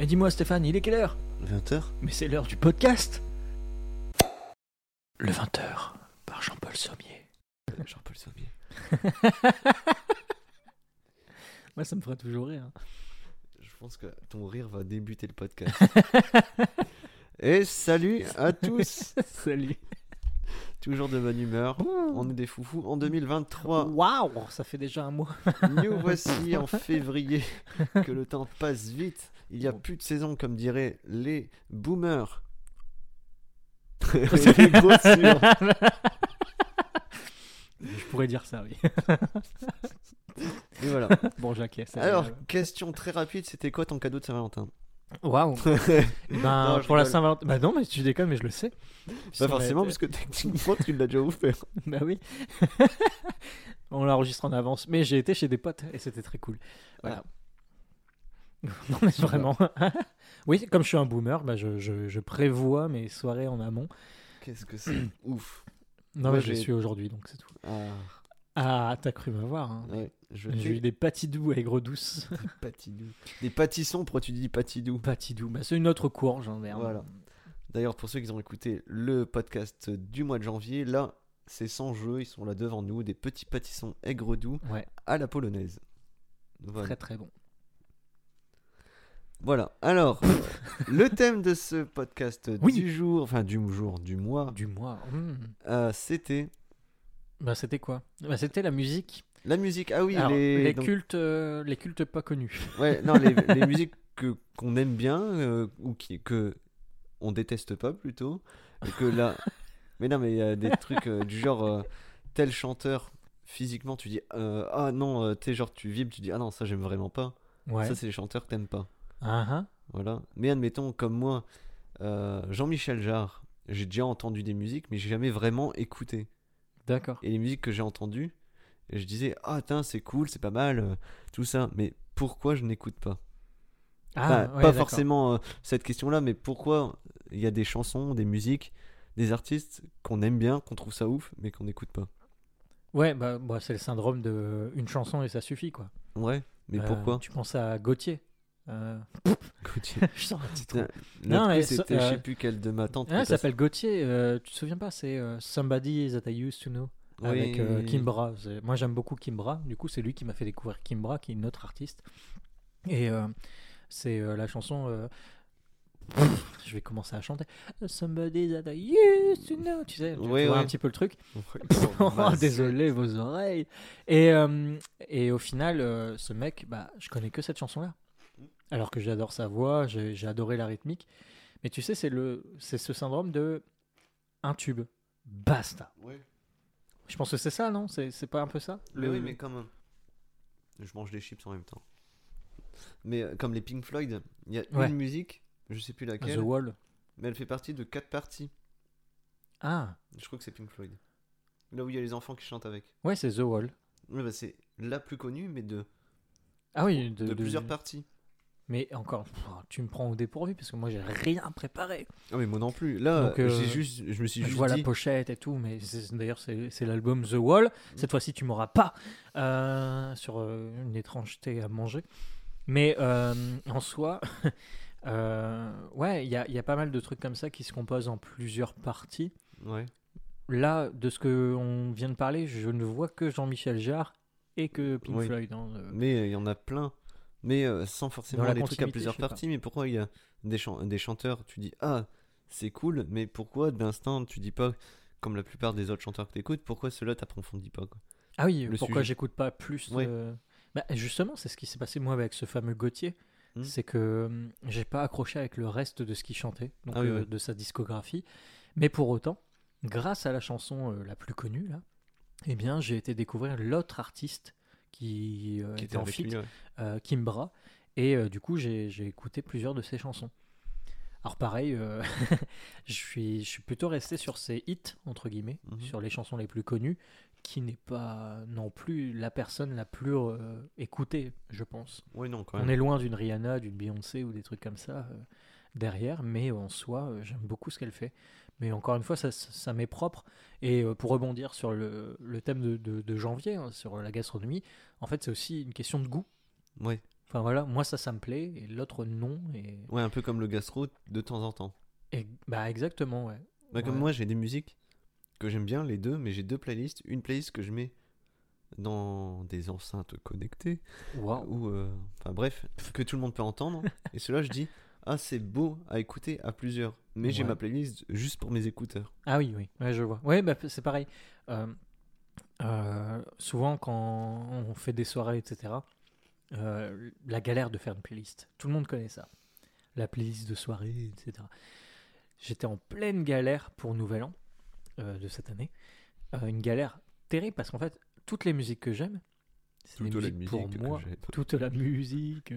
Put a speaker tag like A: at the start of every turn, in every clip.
A: Mais dis-moi Stéphane, il est quelle heure?
B: 20h
A: Mais c'est l'heure du podcast Le 20h par Jean-Paul Sommier.
B: Jean-Paul Sommier.
A: Moi ça me fera toujours rire.
B: Je pense que ton rire va débuter le podcast. Et salut à tous
A: Salut.
B: Toujours de bonne humeur. On est des foufous en 2023.
A: Waouh, ça fait déjà un mois.
B: Nous voici en février. Que le temps passe vite. Il n'y a plus de saison, comme diraient les boomers. les.
A: Je pourrais dire ça, oui.
B: Et voilà.
A: Bon, Jacques, c'est
B: Alors, question très rapide c'était quoi ton cadeau de Saint-Valentin?
A: Waouh. Ben,
B: Non, je
A: pour la. Saint-Valentin. Bah non, mais tu déconnes, mais je le sais.
B: Pas
A: Sur la-
B: forcément, parce que techniquement, tu l'as déjà offert.
A: Bah oui. On l'enregistre en avance. Mais j'ai été chez des potes et c'était très cool. Voilà. non, mais vraiment. oui, comme je suis un boomer, bah je, je- je prévois mes soirées en amont.
B: Qu'est-ce que c'est Ouf.
A: Non,
B: Moi,
A: mais je suis aujourd'hui, donc c'est tout.
B: Ah,
A: Ah, t'as cru m'avoir. Hein.
B: ouais, je
A: J'ai eu des patidous aigre douce.
B: Des patidous. Des pâtissons, pourquoi tu dis patidou
A: patidous, bah, c'est une autre courge. Hein, merde.
B: Voilà. D'ailleurs, pour ceux qui ont écouté le podcast du mois de janvier, là, c'est sans jeu, ils sont là devant nous, des petits pâtissons aigre doux
A: Ouais,
B: à la polonaise. Voilà.
A: très très bon.
B: Voilà. Alors, le thème de ce podcast
A: Oui.
B: du jour, enfin du jour, du mois,
A: Du mois. hmm.
B: euh, c'était
A: Bah, c'était quoi? Bah, C'était la musique.
B: la musique. Ah oui,
A: Alors,
B: les,
A: les,
B: donc-
A: cultes, euh, les cultes pas connus.
B: Ouais, non, les, les musiques que qu'on aime bien euh, ou qui que on déteste pas plutôt et que là mais non mais il y a des trucs du genre tel chanteur physiquement tu dis euh, ah non euh, tu sais genre tu vibres tu dis ah non ça j'aime vraiment pas
A: Ouais.
B: ça c'est les chanteurs que t'aimes pas
A: Ah, ah.
B: voilà mais admettons comme moi euh, Jean-Michel Jarre j'ai déjà entendu des musiques mais j'ai jamais vraiment écouté
A: D'accord.
B: et les musiques que j'ai entendues je disais ah tiens c'est cool c'est pas mal euh, tout ça mais pourquoi je n'écoute pas?
A: Ah,
B: Enfin,
A: ouais,
B: pas forcément euh, cette question-là, mais pourquoi il y a des chansons, des musiques, des artistes qu'on aime bien, qu'on trouve ça ouf, mais qu'on n'écoute pas?
A: Ouais, bah, bah, c'est le syndrome de une chanson et ça suffit quoi.
B: Ouais, mais pourquoi?
A: Tu penses à Gauthier. Euh,
B: Gauthier.
A: je sors un titre. Non, mais
B: c'était, je
A: euh,
B: sais plus quelle de ma tante.
A: Ah, il s'appelle Gauthier. euh, tu te souviens pas C'est euh, Somebody That I Used to Know avec
B: Oui.
A: euh, Kimbra. Moi j'aime beaucoup Kimbra. Du coup, c'est lui qui m'a fait découvrir Kimbra, qui est une autre artiste. Et euh, c'est euh, la chanson. euh, Je vais commencer à chanter. Somebody that I used to know. Tu sais, tu,
B: Ouais,
A: vois un petit peu le truc. Oh, désolé vos oreilles. Et, euh, et au final, euh, ce mec, bah, je connais que cette chanson-là. Alors que j'adore sa voix, j'ai adoré la rythmique. Mais tu sais, c'est le, c'est ce syndrome de un tube, basta.
B: Ouais.
A: Je pense que c'est ça, non? C'est c'est pas un peu ça?
B: Mais oui, mais quand même. Je mange des chips en même temps. Mais euh, comme les Pink Floyd, il y a
A: Ouais.
B: une musique, je sais plus laquelle,
A: The Wall.
B: mais elle fait partie de quatre parties.
A: Ah,
B: Je crois que c'est Pink Floyd. Là où il y a les enfants qui chantent avec.
A: ouais, c'est The Wall.
B: Ouais, bah, c'est la plus connue, mais de,
A: Ah oui,
B: de,
A: de, de-
B: plusieurs parties.
A: Mais encore, tu me prends au dépourvu parce que moi j'ai rien préparé.
B: Ah mais moi non plus. Là,
A: Donc, euh,
B: juste, je me suis
A: Je
B: juste
A: vois la pochette et tout, mais d'ailleurs c'est l'album The Wall. Cette fois-ci tu m'auras pas euh, sur euh, une étrangeté à manger. Mais en soi, ouais, il y a, il y a pas mal de trucs comme ça qui se composent en plusieurs parties.
B: Ouais.
A: Là, de ce que on vient de parler, je ne vois que Jean-Michel Jarre et que Pink
B: Oui.
A: Floyd. hein.
B: Mais il y en a plein. Mais euh, sans forcément des trucs à plusieurs
A: pas.
B: parties. Mais pourquoi il y a des, chan- des chanteurs, tu dis ah c'est cool, mais pourquoi d'instinct tu dis pas comme la plupart des autres chanteurs que t'écoutes, pourquoi ceux-là t'approfondis pas quoi?
A: Ah oui,
B: le
A: pourquoi j'écoute pas plus
B: Ouais.
A: bah, Justement, c'est ce qui s'est passé moi avec ce fameux Gauthier.
B: Hmm.
A: C'est que hum, j'ai pas accroché avec le reste de ce qu'il chantait, donc
B: Ah oui,
A: euh,
B: ouais.
A: de sa discographie. Mais pour autant, grâce à la chanson euh, la plus connue là, eh bien, j'ai été découvrir l'autre artiste qui, euh,
B: Qui
A: était en feat,
B: ouais.
A: euh, Kimbra, et euh, du coup, j'ai écouté plusieurs de ses chansons. Alors pareil, euh, je, suis, je suis plutôt resté sur ses hits, entre guillemets,
B: Mhm.
A: sur les chansons les plus connues, qui n'est pas non plus la personne la plus euh, écoutée, je pense.
B: Non, quand
A: On est loin d'une Rihanna, d'une Beyoncé ou des trucs comme ça euh, derrière, mais en soi, j'aime beaucoup ce qu'elle fait. Mais encore une fois, ça, ça, m'est propre. Et euh, pour rebondir sur le, le thème de, de- de janvier, hein, sur la gastronomie, en fait, c'est aussi une question de goût.
B: Ouais.
A: Enfin voilà, moi ça, ça me plaît, et l'autre non. Et,
B: Ouais, un peu comme le gastro de temps en temps.
A: et- bah exactement, ouais.
B: Bah, comme
A: Ouais.
B: moi, j'ai des musiques que j'aime bien, les deux, mais j'ai deux playlists. Une playlist que je mets dans des enceintes connectées,
A: Waouh.
B: ou euh, enfin bref, que tout le monde peut entendre. et cela, je dis, ah, c'est beau à écouter à plusieurs. Mais j'ai ma playlist juste pour mes écouteurs.
A: Ah oui, oui, ouais, je vois. Ouais, bah, c'est pareil. Euh, euh, souvent, quand on fait des soirées, etc., euh, la galère de faire une playlist. Tout le monde connaît ça. La playlist de soirée, etc. J'étais en pleine galère pour Nouvel An de cette année. Une galère terrible parce qu'en fait, toutes les musiques que j'aime, c'est des musiques pour moi. Toute la musique.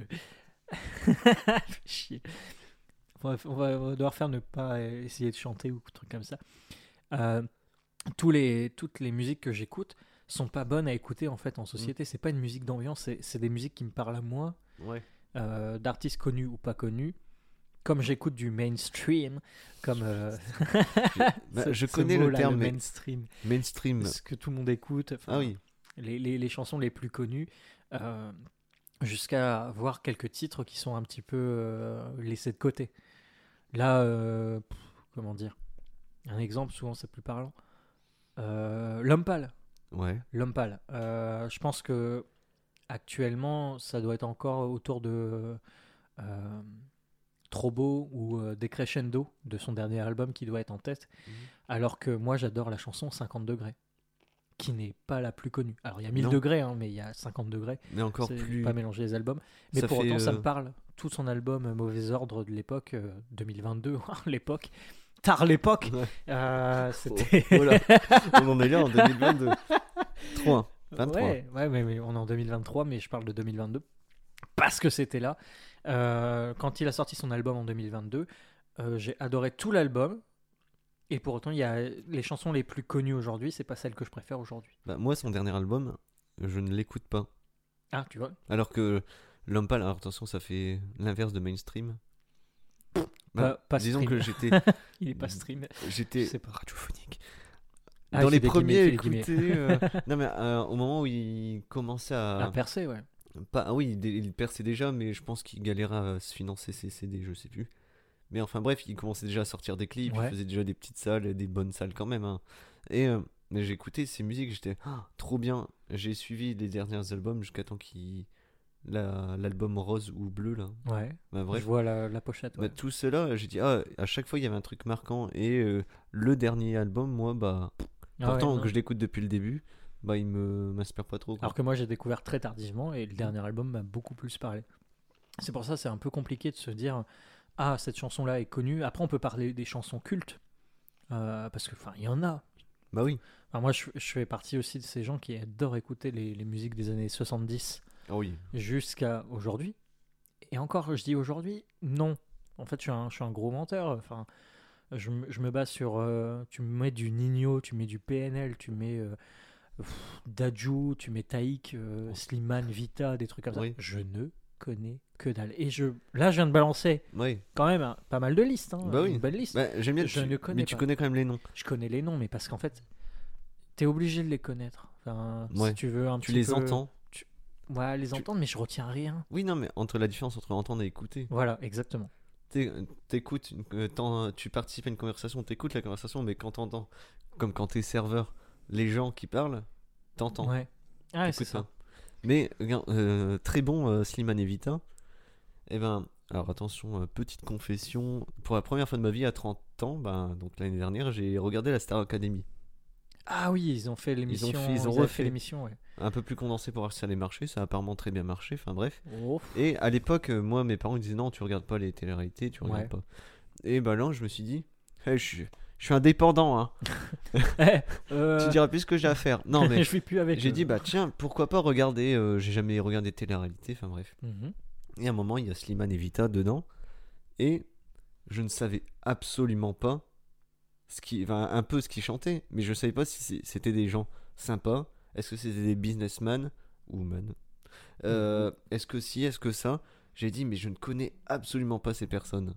A: Chier. On va, on va- on va devoir faire ne pas essayer de chanter ou truc comme ça. Euh, tous les, toutes les musiques que j'écoute sont pas bonnes à écouter en fait en société. C'est pas une musique d'ambiance, c'est- des musiques qui me parlent à moi,
B: Ouais.
A: euh, d'artistes connus ou pas connus. Comme j'écoute du mainstream, comme euh,
B: Bah,
A: ce-
B: je connais le terme
A: mainstream,
B: mainstream.
A: ce que tout le monde écoute.
B: Ah oui.
A: les, les- les chansons les plus connues, euh, jusqu'à voir quelques titres qui sont un petit peu euh, laissés de côté. Là, euh, pff, comment dire? Un exemple, souvent c'est plus parlant. Euh, L'homme pâle.
B: Ouais.
A: L'homme pâle. Euh, je pense que actuellement, ça doit être encore autour de Trop beau ou Decrescendo de son dernier album qui doit être en tête.
B: Mhm.
A: Alors que moi, j'adore la chanson 50 degrés, qui n'est pas la plus connue. Alors il y a 1000
B: Non.
A: degrés, hein, mais il y a 50 degrés.
B: Mais encore plus.
A: pas mélanger les albums. Mais
B: Ça
A: pour autant, ça
B: euh,
A: me parle. Tout son album euh, Mauvais Ordre de l'époque, euh, 2022, l'époque. Tard l'époque.
B: Ouais.
A: Euh, C'était.
B: Oh là, on en est là en 2022. 3. 23.
A: Ouais, ouais, mais, mais on est en 2023, mais je parle de 2022 parce que c'était là. Quand il a sorti son album en 2022, euh, j'ai adoré tout l'album. Et pour autant, il y a les chansons les plus connues aujourd'hui, c'est pas celles que je préfère aujourd'hui.
B: Bah, moi, son dernier album, je ne l'écoute pas.
A: Ah, tu vois
B: Alors que L'homme pâle, alors attention, ça fait l'inverse de mainstream. Bah,
A: Pas- pas
B: disons
A: stream.
B: que j'étais,
A: Il est pas stream.
B: j'étais
A: C'est pas-
B: radiophonique.
A: Ah,
B: Dans les premiers écouter. euh, non, mais euh, au moment où il commençait à.
A: À percer, ouais.
B: Pas, ah oui, il, il perçait déjà, mais je pense qu'il galérait à se financer ses CD, je sais plus. Mais enfin bref, il commençait déjà à sortir des clips,
A: Ouais.
B: il faisait déjà des petites salles, des bonnes salles quand même. hein. Et euh, écouté ses musiques, j'étais Ah, trop bien. J'ai suivi les derniers albums jusqu'à temps qu'il. la- L'album rose ou bleu là.
A: Ouais.
B: Bah, bref.
A: Je vois la, la pochette.
B: Bah, tout cela, j'ai dit, ah, à chaque fois il y avait un truc marquant. Et euh, le dernier album, moi, bah,
A: Ah
B: pourtant
A: ouais,
B: que je l'écoute depuis le début, bah, il me m'inspire pas trop. quoi.
A: Alors que moi, j'ai découvert très tardivement et le dernier album m'a beaucoup plus parlé. C'est pour ça c'est un peu compliqué de se dire ah cette chanson là est connue. Après on peut parler des chansons cultes Euh, parce que enfin il y en a.
B: Bah oui.
A: Enfin, moi je, je fais partie aussi de ces gens qui adorent écouter les, les musiques des années 70
B: Ah oui.
A: jusqu'à aujourd'hui. Et encore je dis aujourd'hui non. En fait je suis un, je suis un gros menteur. Enfin je, me- je me base sur euh, tu mets du Nino, tu mets du PNL, tu mets euh, tu mets Taïk, euh, Slimane, Vita, des trucs comme ça. Je ne connais que dalle. Et je, là, je viens de balancer
B: Oui.
A: quand même hein, pas mal de listes. hein,
B: Bah oui.
A: Une belle liste.
B: Bah, j'aime bien.
A: Je
B: tu-
A: ne connais
B: mais tu
A: pas.
B: connais quand même les noms.
A: Je connais les noms, mais parce qu'en fait, t'es obligé de les connaître. Enfin,
B: Ouais.
A: Si tu veux un
B: Tu
A: petit
B: les
A: peu-
B: entends.
A: Ouais, les
B: Tu-
A: entendre, mais je retiens rien.
B: Oui, non, mais entre la différence entre entendre et écouter.
A: Voilà, exactement.
B: T'é- T'écoutes, une- euh, t'en- tu participes à une conversation, t'écoutes la conversation, mais quand t'entends, comme quand t'es serveur, les gens qui parlent, t'entends.
A: Ouais. Ah, c'est
B: T'écoutes
A: ça.
B: pas. Mais euh, très bon euh, Slimane et Vita. Eh ben, alors attention, euh, petite confession. Pour la première fois de ma vie à 30 ans, ben, donc l'année dernière, j'ai regardé la Star Academy.
A: Ah oui, ils ont fait l'émission.
B: fait- ils ont
A: avaient
B: refait.
A: fait l'émission, ouais.
B: Un peu plus condensé pour voir si ça allait marcher. Ça a apparemment très bien marché. Enfin bref.
A: Oh.
B: Et à l'époque, euh, moi, mes parents ils disaient non, tu regardes pas les téléréalités, tu regardes
A: Ouais.
B: pas. Et ben là, je me suis dit, hey, je, suis- je suis indépendant, hein.
A: Eh, euh,
B: Tu diras plus ce que j'ai à faire. Non, mais
A: je vais plus avec.
B: j'ai dit, bah tiens, pourquoi pas regarder. euh, j'ai jamais regardé télé-réalité, enfin bref.
A: Mhm.
B: Et à un moment, il y a Slimane et Vita dedans. Et je ne savais absolument pas ce qui, enfin, un peu ce qu'ils chantaient, mais je savais pas si c'était des gens sympas. Est-ce que c'était des businessmen ou men? Euh, Est-ce que si, est-ce que ça? J'ai dit, mais je ne connais absolument pas ces personnes.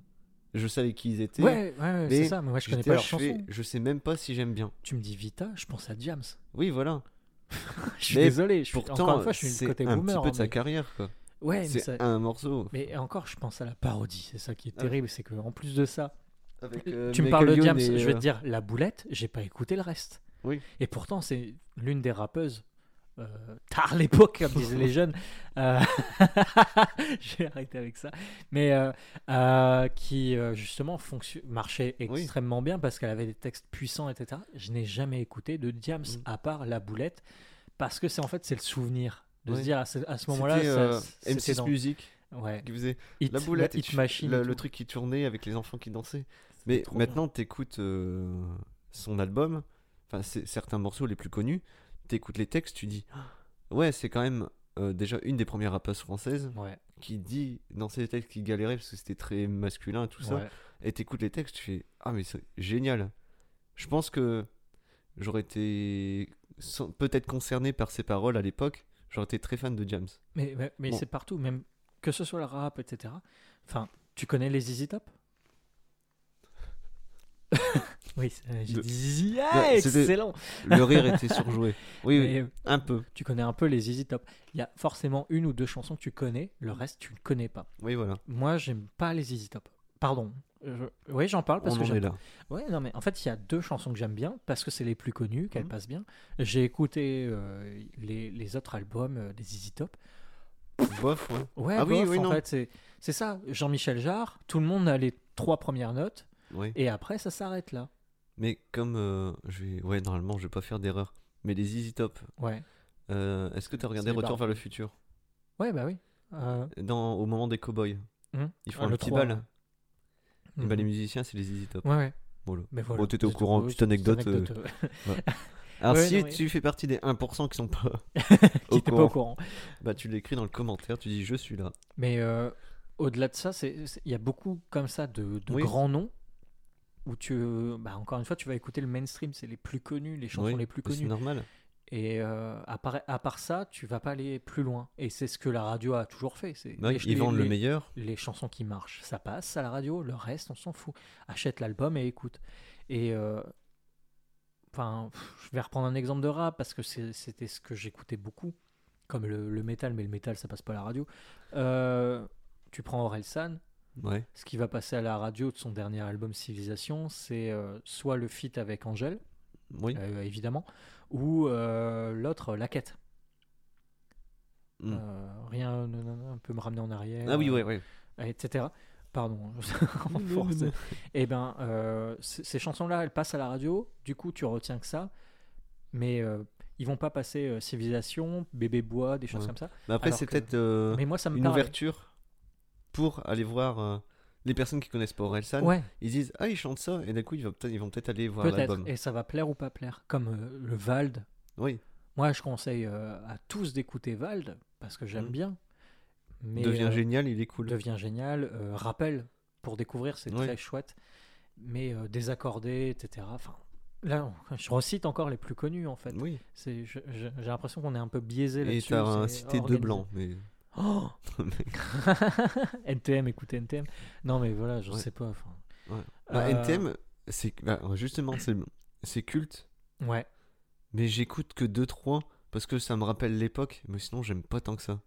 B: Je savais qui ils étaient.
A: Ouais, ouais, ouais, c'est ça. Mais moi, je connais pas
B: là,
A: leurs
B: je fais,
A: chansons.
B: Je sais même pas si j'aime bien.
A: Tu me dis Vita, je pense à Jams.
B: Oui, voilà.
A: je suis
B: Mais
A: désolé. Je suis,
B: Pourtant,
A: encore une fois, je suis
B: c'est
A: côté
B: un
A: boomer.
B: petit peu de
A: hein,
B: sa
A: mais-
B: carrière, quoi.
A: Ouais, mais,
B: C'est
A: ça-
B: un morceau.
A: mais encore, je pense à la parodie. C'est ça qui est
B: Ah.
A: terrible, c'est que en plus de ça,
B: Avec, euh,
A: tu me parles de
B: et,
A: je vais
B: euh,
A: te dire la boulette, j'ai pas écouté le reste.
B: Oui.
A: Et pourtant, c'est l'une des rappeuses euh, tard l'époque, comme disaient les jeunes. Euh, je vais arrêter avec ça. Mais euh, euh, qui euh, justement marchait
B: Oui.
A: extrêmement bien parce qu'elle avait des textes puissants, etc. Je n'ai jamais écouté de Diams
B: Mm.
A: à part la boulette parce que c'est en fait c'est le souvenir de se dire à ce, moment-là.
B: C'était
A: ça-
B: euh,
A: c'était
B: M6
A: dans-
B: Music
A: Ouais.
B: qui faisait
A: Hit,
B: la boulette,
A: Hit
B: et tu-
A: Machine.
B: le, truc qui tournait avec les enfants qui dansaient. Mais maintenant, t'écoutes euh, son album, enfin certains morceaux les plus connus, t'écoutes les textes, tu dis ouais, c'est quand même euh, déjà une des premières rappeuses françaises
A: Ouais.
B: qui dit dans ses textes qu'il galérait parce que c'était très masculin et tout ça.
A: ouais.
B: Et t'écoutes les textes, tu fais ah mais c'est génial. Je pense que j'aurais été peut-être concerné par ses paroles à l'époque. J'aurais été très fan de James.
A: Mais, mais, mais
B: Bon.
A: c'est partout, même que ce soit le rap, etc. Enfin, tu connais les Easy Top? Oui, j'ai dit Zizi. Ah, excellent
B: Le rire était surjoué. Oui,
A: euh,
B: un peu.
A: Tu connais un peu les Easy Top. Il y a forcément une ou deux chansons que tu connais, le reste, tu ne connais pas.
B: Oui, voilà.
A: Moi, j'aime pas les Easy Top. Pardon. Je- Oui, j'en parle parce
B: On
A: que
B: en
A: j'aime
B: est là.
A: Ouais, non, mais en fait, il y a deux chansons que j'aime bien parce que c'est les plus connues, qu'elles
B: Mhm.
A: passent bien. J'ai écouté euh, les, les autres albums euh, des Easy Top.
B: Bof, ouais.
A: Ouais,
B: Ah oui,
A: bof,
B: oui,
A: en
B: non.
A: fait, c'est, c'est ça. Jean-Michel Jarre, tout le monde a les trois premières notes
B: Oui.
A: et après, ça s'arrête là.
B: Mais comme euh, je vais, ouais, normalement, je vais pas faire d'erreur. Mais les Easy Top,
A: Ouais,
B: euh, est-ce que tu as regardé Retour vers le futur?
A: Ouais, bah oui. Euh,
B: Dans, au moment des cowboys,
A: mhm.
B: ils font
A: Ah,
B: un
A: le
B: petit
A: 3,
B: bal.
A: ouais.
B: Et bah, les
A: Mhm.
B: musiciens, c'est les Easy Top.
A: Ouais, ouais. Mais voilà.
B: Bon, t'étais au courant, petite anecdote, Alors,
A: Ouais,
B: si
A: non,
B: tu fais partie des 1% qui sont pas
A: qui
B: au
A: pas au
B: courant, bah tu l'écris dans le commentaire, tu dis je suis là.
A: Mais euh, au-delà de ça, il y a beaucoup comme ça de, de
B: Oui.
A: grands noms où tu, bah, encore une fois, tu vas écouter le mainstream, c'est les plus connus, les chansons
B: Oui,
A: les plus
B: bah, C'est
A: connues.
B: normal.
A: Et euh, à, part, à part ça, tu vas pas aller plus loin. Et c'est ce que la radio a toujours fait. C'est
B: Bah, ils vendent le meilleur.
A: les chansons qui marchent, ça passe à la radio, le reste, on s'en fout. Achète l'album et écoute. Et euh, enfin, je vais reprendre un exemple de rap parce que c'était ce que j'écoutais beaucoup, comme le, le métal, mais le métal ça passe pas à la radio. Euh, tu prends Orelsan,
B: Ouais.
A: ce qui va passer à la radio de son dernier album Civilisation, c'est euh, soit le feat avec Angèle,
B: Oui.
A: euh, évidemment, ou euh, l'autre, La Quête.
B: Mm.
A: Euh, rien ne, peut me ramener en arrière.
B: ah oui, ouais, ouais.
A: etc. Pardon, en force. ben, euh, c- ces chansons-là, elles passent à la radio. Du coup, tu retiens que ça. Mais ils vont pas passer euh, Civilisation, Bébé Bois, des choses
B: Ouais.
A: comme ça.
B: Mais après, c'est
A: que-
B: peut-être euh, une
A: parle.
B: ouverture pour aller voir euh, les personnes qui connaissent pas Orelsan.
A: Ouais,
B: Ils disent ah ils chantent ça et d'un coup ils vont peut-être ils vont peut-être aller voir l'album.
A: Et ça va plaire ou pas plaire. Comme euh, le Vald.
B: Oui.
A: Moi, je conseille euh, à tous d'écouter Vald parce que j'aime
B: Mm.
A: bien. Mais
B: Devient génial, il est cool.
A: devient génial. Rappel pour découvrir, c'est
B: Ouais.
A: très chouette. Mais désaccordé, etc. Enfin, là, je recite encore les plus connus en fait.
B: Oui.
A: J'ai l'impression qu'on est un peu biaisé
B: Et
A: là-dessus.
B: t'as un
A: c'est
B: cité deux blancs, mais
A: Oh NTM, écoutez NTM. Non, mais voilà, je
B: Ouais.
A: sais pas.
B: Ouais. Bah,
A: Euh,
B: NTM, c'est bah, justement c'est culte,
A: Ouais.
B: mais j'écoute que 2-3 parce que ça me rappelle l'époque, mais sinon j'aime pas tant que ça.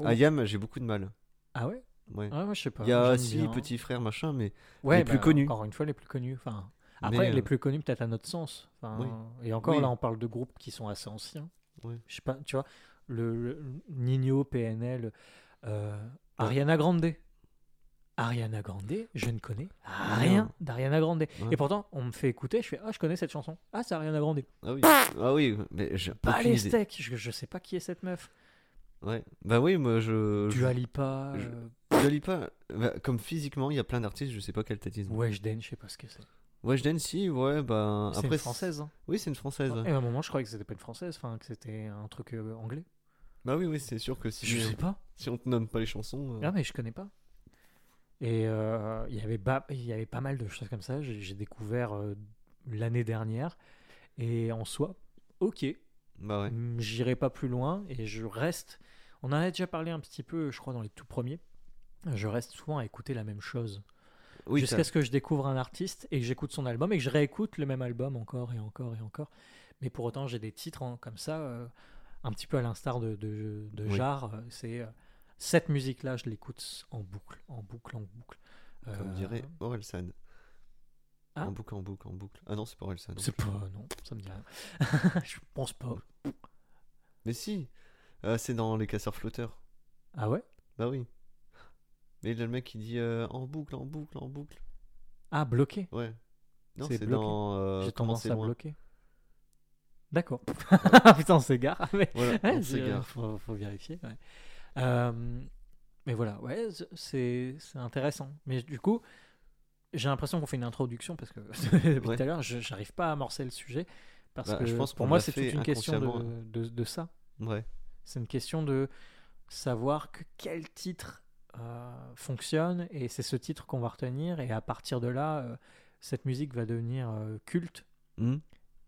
A: Oh.
B: Ayam, j'ai beaucoup de mal.
A: Ah ouais?
B: Ouais.
A: Ah, moi, je sais pas.
B: Il y a
A: j'aime
B: si
A: bien.
B: petit frère machin, mais
A: Ouais,
B: les plus
A: bah,
B: connus.
A: Encore une fois, les plus connus. Enfin, après,
B: Mais,
A: les
B: euh,
A: plus connus, peut-être à notre sens. Enfin,
B: Oui.
A: Et encore,
B: Oui.
A: là, on parle de groupes qui sont assez anciens.
B: Ouais.
A: Je sais pas, tu vois, le, le Nino, PNL, euh,
B: Ouais.
A: Ariana Grande. Ariana Grande, je ne connais
B: Rien.
A: rien d'Ariana Grande.
B: Ouais.
A: Et pourtant, on me fait écouter, je fais Ah, je connais cette chanson. Ah, c'est Ariana Grande.
B: ah oui, ah oui, mais j'ai
A: Pas les
B: idée.
A: steaks, je, je sais pas qui est cette meuf.
B: Ouais. Bah oui, moi je
A: Dua Lipa,
B: je-
A: euh,
B: je lis pas. Bah, comme physiquement, il y a plein d'artistes, je sais pas quelle ont.
A: Weshden, je sais pas ce que c'est.
B: Weshden, si, ouais, bah
A: C'est une française. hein.
B: Oui, c'est une française. ouais.
A: Et à un moment, je croyais que c'était pas une française, enfin que c'était un truc euh, anglais.
B: Bah oui, oui, c'est sûr que si,
A: Je sais pas.
B: si on te nomme pas les chansons. euh,
A: Ah, mais je connais pas. Et euh, il y avait ba- il y avait pas mal de choses comme ça. J'ai j'ai découvert euh, l'année dernière. Et en soi, ok,
B: Bah ouais.
A: Mm, J'irai pas plus loin et je reste. On en a déjà parlé un petit peu, je crois, dans les tout premiers. Je reste souvent à écouter la même chose.
B: Oui,
A: Jusqu'à ce que je découvre un artiste et que j'écoute son album et que je réécoute le même album encore et encore et encore. Mais pour autant, j'ai des titres hein, comme ça, euh, un petit peu à l'instar de, de, de
B: Oui.
A: Jarre. euh, C'est euh, Cette musique-là, je l'écoute en boucle, en boucle, en boucle.
B: Comme
A: Euh,
B: dirait Orelsan.
A: Ah.
B: En boucle, en boucle, en boucle. Ah non, c'est pas Orelsan.
A: C'est pas, non, ça me dit rien. je pense pas.
B: Mais si Euh, C'est dans Les Casseurs Flotteurs.
A: Ah ouais?
B: Bah oui. Mais il y a le mec qui dit euh, en boucle, en boucle, en boucle.
A: Ah, bloqué?
B: Ouais. Non,
A: C'est
B: dans. euh,
A: J'ai tendance à
B: loin?
A: bloquer. D'accord. Putain, on s'égare. Mais...
B: Voilà,
A: Ouais,
B: on s'égare.
A: faut, faut vérifier. ouais. Euh, mais voilà, ouais, c'est c'est intéressant. Mais du coup, j'ai l'impression qu'on fait une introduction parce que depuis
B: Ouais.
A: tout à l'heure, je j'arrive pas à amorcer le sujet parce
B: Bah,
A: que
B: je pense
A: pour moi, c'est toute une question de, de, de ça.
B: Ouais.
A: C'est une question de savoir que quel titre euh, fonctionne et c'est ce titre qu'on va retenir et à partir de là, euh, cette musique va devenir culte
B: Hmm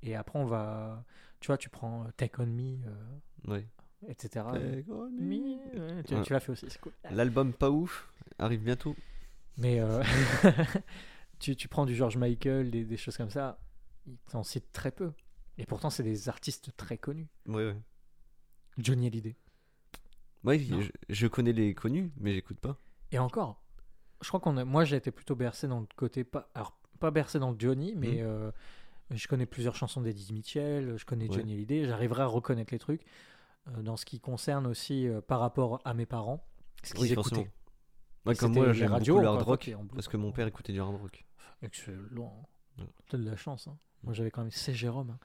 A: et après on va, tu vois, tu prends euh, Take On Me, euh,
B: Ouais.
A: etc.
B: Take on me.
A: Tu,
B: Ouais.
A: tu l'as fait aussi, c'est cool.
B: L'album pas ouf arrive bientôt.
A: Mais euh, tu, tu prends du George Michael, des, des choses comme ça, ils t'en citent très peu. Et pourtant, c'est des artistes très connus.
B: Ouais, ouais.
A: Johnny Hallyday. Non.
B: je, je connais les connus, mais j'écoute pas.
A: Et encore, je crois qu'on a, moi j'ai été plutôt bercé dans le côté pas, alors pas bercé dans le Johnny, mais euh, je connais plusieurs chansons d'Eddie Mitchell, je connais
B: Ouais.
A: Johnny Hallyday, j'arriverai à reconnaître les trucs. Euh, dans ce qui concerne aussi euh, par rapport à mes parents, ce qu'ils
B: Oui,
A: écoutaient.
B: Ouais, comme moi, j'aime beaucoup le hard rock parce que mon père écoutait du hard rock.
A: Excellent.
B: Ouais.
A: T'as de la chance. hein. Moi j'avais quand même c'est Jérôme. hein.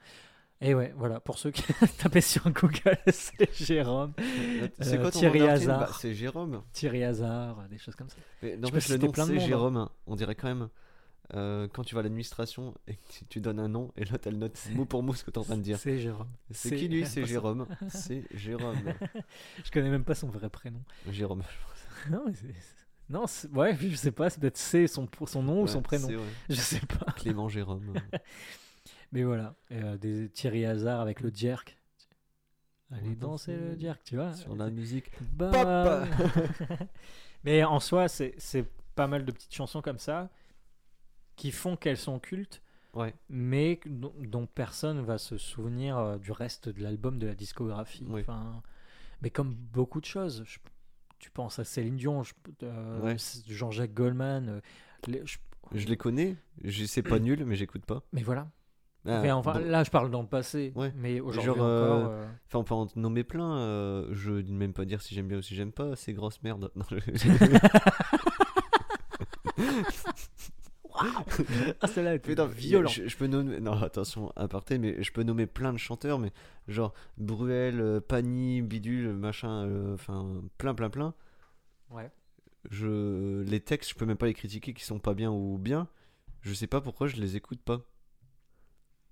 A: Et ouais, voilà, pour ceux qui tapaient sur Google, c'est Jérôme.
B: C'est
A: Euh,
B: quoi ton
A: Thierry Hazard.
B: Bah, C'est Jérôme.
A: Thierry Hazard, des choses comme ça.
B: Mais
A: peux
B: n'empêche, le nom,
A: plein de hein.
B: Jérôme. On dirait quand même. Euh, quand tu vas à l'administration et que tu- donnes un nom et là elle note mot pour mot ce que tu es en train de dire.
A: C'est Jérôme.
B: C'est qui lui? C'est. Jérôme. C'est Jérôme.
A: Je connais même pas son vrai prénom.
B: Jérôme.
A: non, mais non, ouais, je sais pas, c'est peut-être c'est son, son nom ou son prénom. Je sais pas.
B: Clément Jérôme.
A: Mais voilà, euh, des Thierry Hazard avec le jerk. Allez danser le jerk, tu vois.
B: Sur la musique.
A: Bam. Mais en soi, c'est c'est pas mal de petites chansons comme ça qui font qu'elles sont cultes,
B: Ouais.
A: mais dont, dont personne va se souvenir euh, du reste de l'album de la discographie. Enfin, mais comme beaucoup de choses, je- tu penses à Céline Dion, je- euh,
B: Ouais.
A: Jean-Jacques Goldman, euh, les- je-
B: Je les connais. Je sais pas nul, mais j'écoute pas.
A: mais voilà.
B: Ah,
A: mais enfin,
B: bon.
A: là, je parle dans le passé,
B: Ouais.
A: mais aujourd'hui encore.
B: euh, Enfin, on peut en nommer plein. je ne même pas dire si j'aime bien ou si j'aime pas. C'est grosse merde. Non, je-
A: Ah, celle-là était
B: Putain,
A: violente.
B: Je, je peux nommer. Non, attention, aparté, mais je peux nommer plein de chanteurs, mais genre Bruel, euh, Pani, Bidule, machin, euh, enfin, plein, plein, plein.
A: Ouais.
B: Je, les textes, je peux même pas les critiquer qui sont pas bien ou bien. Je sais pas pourquoi je les écoute pas.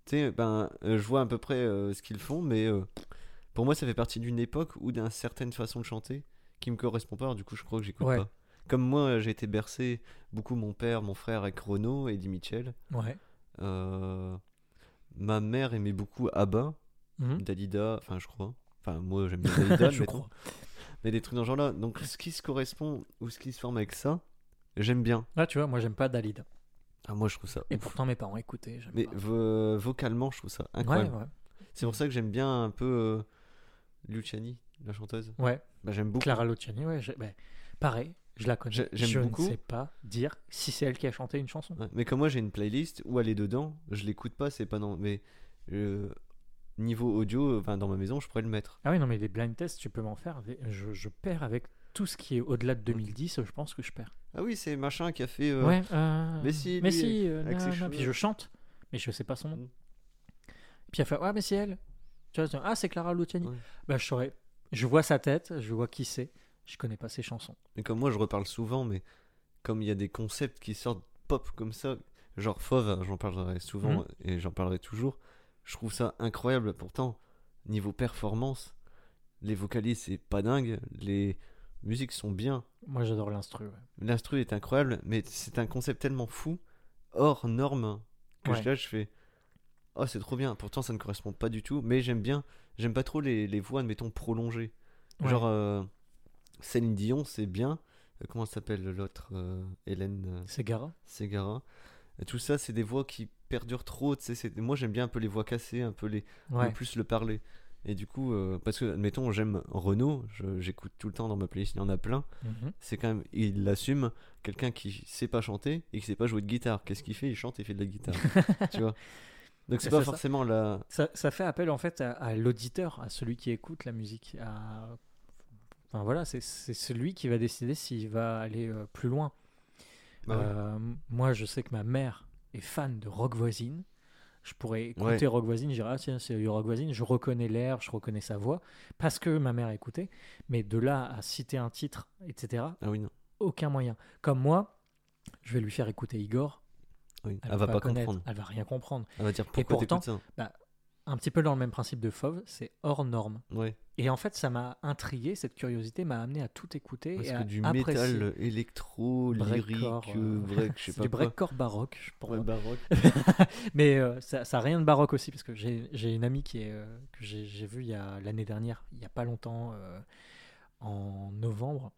B: Tu sais, ben, euh, je vois à peu près euh, ce qu'ils font, mais euh, pour moi, ça fait partie d'une époque ou d'une certaine façon de chanter qui me correspond pas. alors du coup, je crois que j'écoute
A: Ouais.
B: pas. Comme moi, j'ai été bercé beaucoup mon père, mon frère avec Renaud, Eddie Mitchell.
A: Ouais.
B: Euh, ma mère aimait beaucoup ABBA,
A: Mhm.
B: Dalida, enfin je crois. Enfin moi j'aime bien Dalida,
A: Je crois.
B: Mais des trucs dans ce genre-là. Donc ce qui se correspond ou ce qui se forme avec ça, j'aime bien.
A: Là, tu vois, moi, j'aime pas Dalida.
B: Ah, moi je trouve ça.
A: Et
B: ouf.
A: pourtant, mes parents écoutaient.
B: Mais vo- vocalement, je trouve ça
A: Ouais,
B: incroyable.
A: ouais.
B: C'est pour ça que j'aime bien un peu euh, Luciani, la chanteuse.
A: Ouais.
B: Bah, j'aime beaucoup.
A: Clara Luciani, ouais. ben, pareil, je la connais.
B: J'ai- j'aime
A: je
B: beaucoup.
A: ne sais pas dire si c'est elle qui a chanté une chanson.
B: Ouais, Mais comme moi j'ai une playlist où elle est dedans, je l'écoute pas, c'est pas dans. Mais euh, niveau audio, enfin dans ma maison, je pourrais le mettre.
A: Ah oui, non, mais les blind tests, tu peux m'en faire. Je, je perds avec tout ce qui est au-delà de 2010, je pense que je perds.
B: Ah oui, c'est machin qui a fait. euh,
A: ouais. euh,
B: mais si,
A: Mais
B: lui,
A: si, euh,
B: avec ses
A: puis je chante, mais je sais pas son nom.
B: Mm.
A: Puis elle fait Ouais, mais c'est elle. Tu vois, ah, c'est Clara Luciani.
B: Ouais.
A: Bah, je saurais. Je vois sa tête, je vois qui c'est. Je connais pas ses chansons.
B: Mais comme moi, je reparle souvent, mais comme il y a des concepts qui sortent pop comme ça, genre Fauve, j'en parlerai souvent
A: Mhm.
B: et j'en parlerai toujours. Je trouve ça incroyable. Pourtant, niveau performance, les vocalises, c'est pas dingue. Les musiques sont bien.
A: Moi, j'adore l'instru. ouais.
B: L'instru est incroyable, mais c'est un concept tellement fou, hors norme, que
A: Ouais.
B: je, là, je fais Oh, c'est trop bien. Pourtant, ça ne correspond pas du tout, mais j'aime bien. J'aime pas trop les, les voix, admettons, prolongées.
A: Ouais.
B: Genre, euh, Céline Dion, c'est bien. Euh, comment s'appelle l'autre euh, Hélène euh,
A: C'est Gara.
B: Ségara. Et tout ça, c'est des voix qui perdurent trop. Moi, j'aime bien un peu les voix cassées, un peu les,
A: Ouais.
B: plus le parler. Et du coup, euh, parce que, admettons, j'aime Renault, j'écoute tout le temps dans ma playlist, il y en a plein.
A: Mhm.
B: C'est quand même, il l'assume, quelqu'un qui sait pas chanter et qui sait pas jouer de guitare. Qu'est-ce qu'il fait? Il chante et fait de la guitare. tu vois? Donc c'est pas
A: ça.
B: forcément la.
A: Ça, ça fait appel en fait à, à l'auditeur, à celui qui écoute la musique. à- Enfin voilà, c'est celui qui va décider s'il va aller euh, plus loin.
B: Bah ouais.
A: Euh, moi, je sais que ma mère est fan de Rock Voisine. Je pourrais écouter
B: Ouais.
A: Rock Voisine, je dirais, ah tiens, c'est du Rock Voisine, je reconnais l'air, je reconnais sa voix, parce que ma mère écoutait. Mais de là à citer un titre, etc.,
B: Ah oui, non.
A: aucun moyen. Comme moi, je vais lui faire écouter Igor,
B: Oui.
A: elle,
B: Elle, va pas comprendre.
A: elle va rien comprendre.
B: Elle va dire pourquoi
A: pourtant-
B: ça
A: Un petit peu dans le même principe de Fauve, c'est hors norme.
B: Ouais.
A: Et en fait, ça m'a intrigué, cette curiosité m'a amené à tout écouter
B: Parce
A: et
B: que
A: à
B: du
A: apprécier.
B: métal électro, lyrique,
A: Breakcore,
B: euh,
A: euh,
B: break, je sais pas
A: du breakcore baroque, je
B: Ouais,
A: pense.
B: baroque.
A: Mais euh, ça, ça a rien de baroque aussi, parce que j'ai une amie qui est, euh, que j'ai vue l'année dernière, il y a pas longtemps, en novembre,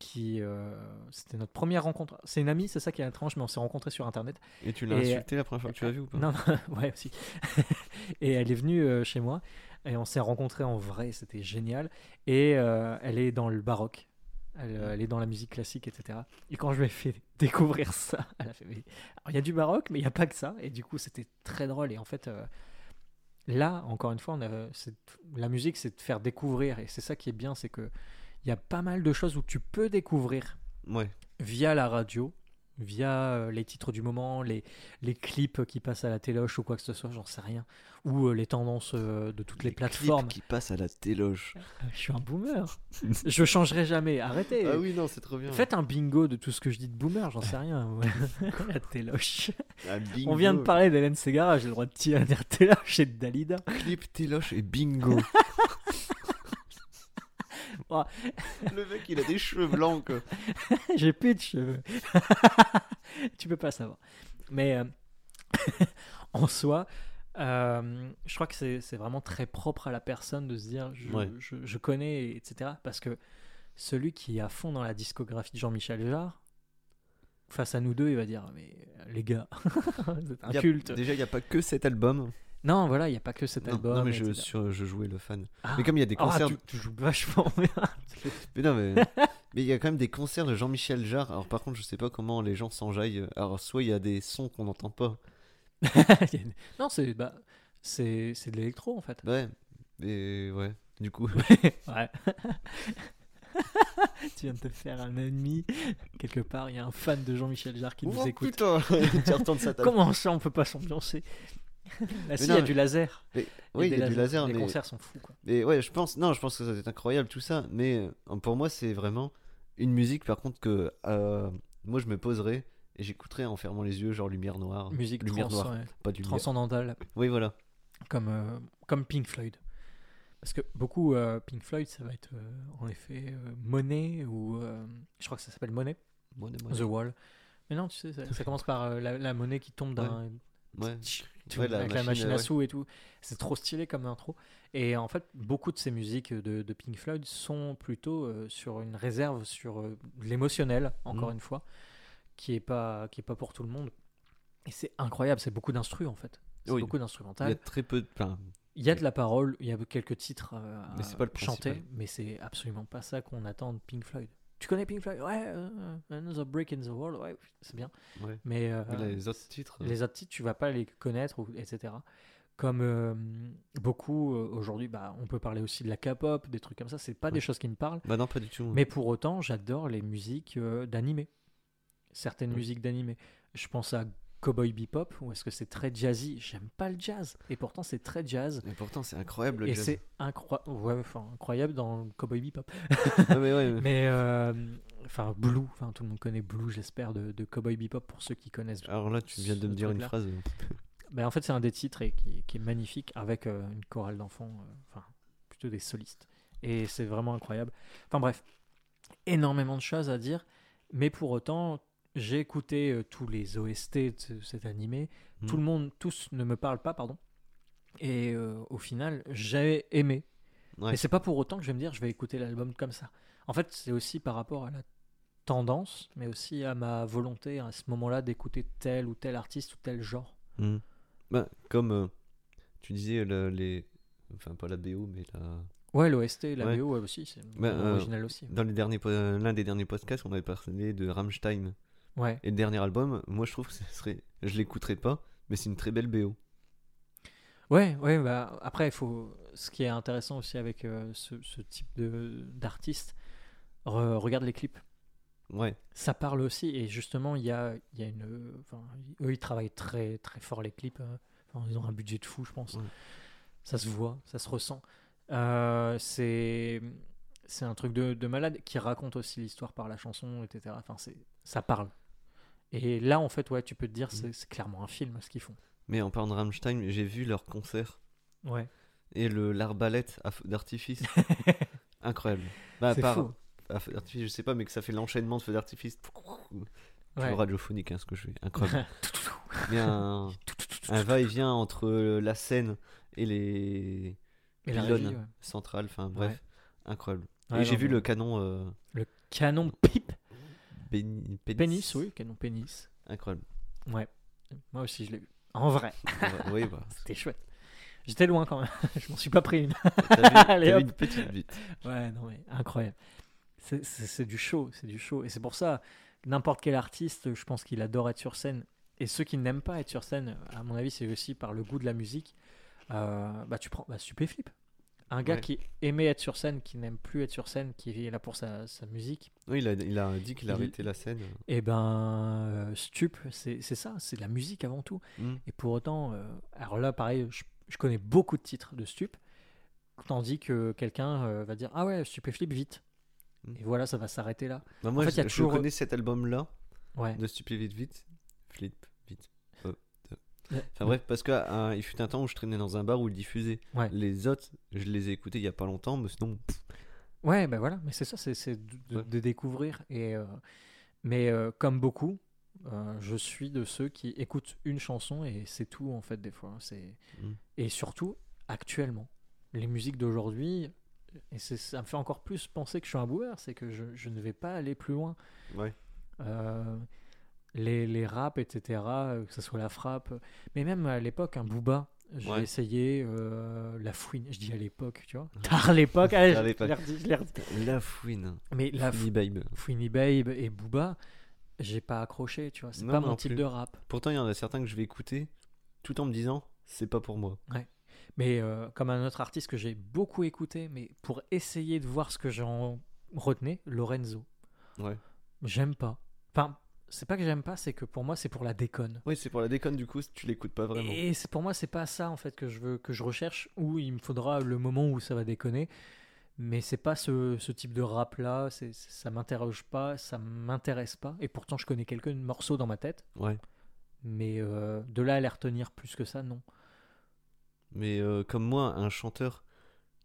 A: qui euh, c'était notre première rencontre. C'est une amie, c'est ça qui est étrange, mais on s'est rencontrés sur internet.
B: Et tu l'as
A: Et-
B: insulté la première fois que tu l'as vu ou pas
A: Non, non, ouais aussi. et elle est venue euh, chez moi et on s'est rencontrés en vrai, c'était génial. Et euh, elle est dans le baroque, elle, euh, elle est dans la musique classique, etc. Et quand je lui ai fait découvrir ça, elle a fait. il y a du baroque, mais il n'y a pas que ça. Et du coup, c'était très drôle. Et en fait, euh, là, encore une fois, on a, la musique, c'est de faire découvrir. Et c'est ça qui est bien, c'est que il y a pas mal de choses où tu peux découvrir
B: Ouais.
A: via la radio, via euh, les titres du moment, les, les clips qui passent à la téloche ou quoi que ce soit, j'en sais rien, ou euh, les tendances euh, de toutes les,
B: clips
A: plateformes.
B: qui passent à la téloge.
A: Euh, Je suis un boomer. je changerai jamais. Arrêtez.
B: Ah oui, non, c'est trop bien.
A: Faites un bingo de tout ce que je dis de boomer, j'en sais rien. la téloche.
B: Ah,
A: On vient de parler d'Hélène Ségara, j'ai le droit de tirer dire téloche et de Dalida.
B: Clip, téloche et bingo. Le mec, il a des cheveux blancs. quoi.
A: J'ai plus de cheveux. tu peux pas savoir. Mais euh, en soi, euh, je crois que c'est c'est vraiment très propre à la personne de se dire je,
B: Ouais.
A: je, je connais, etc. Parce que celui qui est à fond dans la discographie de Jean-Michel Jarre, face à nous deux, il va dire Mais les gars, c'est un
B: a-
A: culte.
B: Déjà, il n'y a pas que cet album.
A: Non, voilà, il n'y a pas que cet
B: Non,
A: album.
B: non, mais je, sur- je jouais le fan.
A: Ah.
B: Mais comme il y a des
A: Ah,
B: concerts.
A: tu, tu joues vachement bien.
B: Mais non, mais. mais il y a quand même des concerts de Jean-Michel Jarre. Alors, par contre, je sais pas comment les gens s'enjaillent. Alors, soit il y a des sons qu'on n'entend pas.
A: non, c'est bah, c'est c'est de l'électro en fait.
B: Ouais. Et ouais. Du coup.
A: Ouais. tu viens de te faire un ennemi. Quelque part, il y a un fan de Jean-Michel Jarre qui nous
B: Oh,
A: écoute.
B: putain Tu retournes
A: Comment ça, on peut pas s'ambiancer? Là, si, il y a
B: mais-
A: du laser.
B: Mais- Oui, il y a du laser,
A: Les
B: mais.
A: concerts sont fous, quoi.
B: Mais ouais, je pense, non, je pense que ça va être incroyable tout ça, mais euh, pour moi c'est vraiment une musique par contre que euh, moi je me poserais et j'écouterais en fermant les yeux, genre lumière noire,
A: Musique
B: lumière
A: trans-
B: noire,
A: ouais,
B: pas du
A: transcendantale,
B: Oui voilà.
A: comme, euh, comme Pink Floyd. Parce que beaucoup, euh, Pink Floyd, ça va être euh, en effet euh, Monet, ou euh, je crois que ça s'appelle Monet, The Wall. Mais non, tu sais, ça, ça commence par euh, la, la monnaie qui tombe d'un.
B: ouais. Ouais, la
A: avec la
B: machine,
A: machine à
B: ouais.
A: sous et tout. C'est trop stylé comme intro. Et en fait, beaucoup de ces musiques de, de Pink Floyd sont plutôt euh, sur une réserve sur euh, l'émotionnel, encore
B: Mhm.
A: une fois, qui est pas qui est pas pour tout le monde. Et c'est incroyable, c'est beaucoup d'instru en fait. C'est
B: Oui.
A: beaucoup
B: Il y
A: d'instrumental.
B: a très peu de. Enfin,
A: Il y a de la parole, il y a quelques titres euh,
B: Mais pas le
A: chanter,
B: principal.
A: mais c'est absolument pas ça qu'on attend de Pink Floyd. Tu connais Pink Floyd? Ouais, euh, Another Brick in the Wall, ouais, c'est bien.
B: ouais.
A: Mais, euh,
B: Mais les autres titres. euh,
A: les autres titres, tu vas pas les connaître, ou, etc. Comme euh, beaucoup euh, aujourd'hui, bah, on peut parler aussi de la K-pop, des trucs comme ça. C'est pas des choses qui me parlent,
B: Bah non, pas du tout.
A: mais pour autant, j'adore les musiques euh, d'animé. Certaines
B: Ouais.
A: musiques d'animé. Je pense à Cowboy Bebop, où est-ce que c'est très jazzy? J'aime pas le jazz, et pourtant c'est très jazz.
B: Mais pourtant c'est incroyable le
A: et
B: jazz.
A: c'est incroyable, ouais, enfin, incroyable dans Cowboy Bebop.
B: Ah, mais ouais, mais-
A: Mais euh, enfin Blue, enfin tout le monde connaît Blue, j'espère, de, de Cowboy Bebop pour ceux qui connaissent
B: Alors là, tu viens de me dire une phrase. euh,
A: Ben, en fait, c'est un des titres et qui, qui est magnifique avec euh, une chorale d'enfants, euh, enfin plutôt des solistes. Et c'est vraiment incroyable. Enfin bref, énormément de choses à dire, mais pour autant, j'ai écouté euh, tous les OST de ce- cet animé.
B: Mhm.
A: Tout le monde, tous ne me parlent pas, pardon. Et euh, au final, j'ai aimé.
B: Ouais.
A: Mais c'est pas pour autant que je vais me dire je vais écouter l'album comme ça. En fait, c'est aussi par rapport à la tendance, mais aussi à ma volonté à ce moment-là d'écouter tel ou tel artiste ou tel genre.
B: Hmm. Bah, comme euh, tu disais, le- les enfin pas la BO, mais la.
A: Ouais, l'OST, la
B: Ouais.
A: BO ouais, aussi, c'est
B: Bah, euh,
A: original aussi.
B: Dans l'un des derniers podcasts, on avait parlé de Rammstein
A: Ouais.
B: et le dernier album. Moi, je trouve que ce serait, je l'écouterai pas, mais c'est une très belle BO.
A: Ouais, ouais, bah après, il faut. Ce qui est intéressant aussi avec euh, ce, ce type de d'artiste, re- regarde les clips.
B: Ouais,
A: Ça parle aussi, et justement, il y a, y a une. Enfin, eux, ils travaillent très, très fort les clips. enfin, ils ont un budget de fou, je pense.
B: Ouais.
A: Ça se voit, ça se ressent. Euh, c'est. C'est un truc de, de malade qui raconte aussi l'histoire par la chanson, etc. Enfin, ça parle. Et là, en fait, ouais, tu peux te dire, c'est, c'est clairement un film ce qu'ils font.
B: mais en parlant de Rammstein, j'ai vu leur concert
A: Ouais.
B: et le l'arbalète à feu d'artifice, incroyable. Bah, à
A: c'est
B: part
A: fou.
B: à feu d'artifice, je sais pas, mais que ça fait l'enchaînement de feux d'artifice.
A: Ouais.
B: Radiophonique, hein, ce que je fais, incroyable. Mais un, un va-et-vient entre la scène et les
A: Et
B: pylônes
A: régie, ouais.
B: centrales, enfin bref, incroyable. Et j'ai vu le canon euh,
A: Le canon pipe.
B: Pénis.
A: Pénis, oui, canon pénis.
B: Incroyable.
A: Ouais. Moi aussi, je l'ai vu. En vrai,
B: oui, bah.
A: c'était chouette. J'étais loin quand même. je m'en suis pas pris une.
B: T'as vu, une petite bite.
A: Ouais, non, mais incroyable. C'est du show, c'est du show. Et c'est pour ça, n'importe quel artiste, je pense qu'il adore être sur scène. Et ceux qui n'aiment pas être sur scène, à mon avis, c'est aussi par le goût de la musique. Euh, bah, tu prends bah, Stupéflip. Un gars
B: Ouais.
A: qui aimait être sur scène, qui n'aime plus être sur scène, qui est là pour sa, sa musique,
B: Oui, il a, il a dit qu'il a
A: Il-
B: arrêté la scène.
A: et ben, euh, Stup, c'est ça, c'est de la musique avant tout.
B: Hmm.
A: Et pour autant, euh, alors là, pareil, je, je connais beaucoup de titres de Stup, tandis que quelqu'un euh, va dire Ah ouais, Stupéflip, vite.
B: Mm.
A: Et voilà, ça va s'arrêter là.
B: Moi,
A: fait, il y a
B: je, je
A: toujours-
B: connais cet album-là
A: Ouais.
B: de Stupé Vite Vite. Flip.
A: Ouais.
B: Enfin bref, parce qu'il fut un temps où je traînais dans un bar où il diffusait.
A: Ouais.
B: Les autres, je les ai écoutés il y a pas longtemps, mais sinon, pff,
A: Ouais, ben voilà, mais c'est ça, c'est de, de-
B: Ouais.
A: de découvrir. Et, euh, mais euh, comme beaucoup, euh, je suis de ceux qui écoutent une chanson et c'est tout en fait des fois. C'est
B: Mm.
A: et surtout actuellement, les musiques d'aujourd'hui. Et ça me fait encore plus penser que je suis un boomer, c'est que je, je ne vais pas aller plus loin.
B: ouais.
A: Les, les raps, etc., euh, que ce soit la frappe, mais même à l'époque, un booba, j'ai
B: Ouais.
A: essayé euh, la fouine, je dis à l'époque, tu vois. Tard l'époque,
B: Tard
A: je l'ai redit, je l'ai redit.
B: La fouine.
A: Mais la
B: Fouini Babe.
A: Fouini Babe et Booba, j'ai pas accroché, tu vois. C'est pas mon type
B: plus.
A: de rap.
B: Pourtant, il y en a certains que je vais écouter tout en me disant, c'est pas pour moi.
A: Mais euh, comme un autre artiste que j'ai beaucoup écouté, mais pour essayer de voir ce que j'en retenais, Lorenzo.
B: Ouais.
A: J'aime pas. Enfin, c'est pas que j'aime pas, c'est que pour moi, c'est pour la déconne.
B: Oui, c'est pour la déconne, du coup, si tu l'écoutes pas vraiment.
A: Et c'est pour moi, c'est pas ça en fait que je veux, que je recherche. Où il me faudra le moment où ça va déconner. Mais c'est pas ce, ce type de rap là. Ça m'interroge pas, ça m'intéresse pas. Et pourtant, je connais quelques morceaux dans ma tête.
B: Ouais.
A: Mais euh, de là à les retenir plus que ça, non.
B: Mais euh, comme moi, un chanteur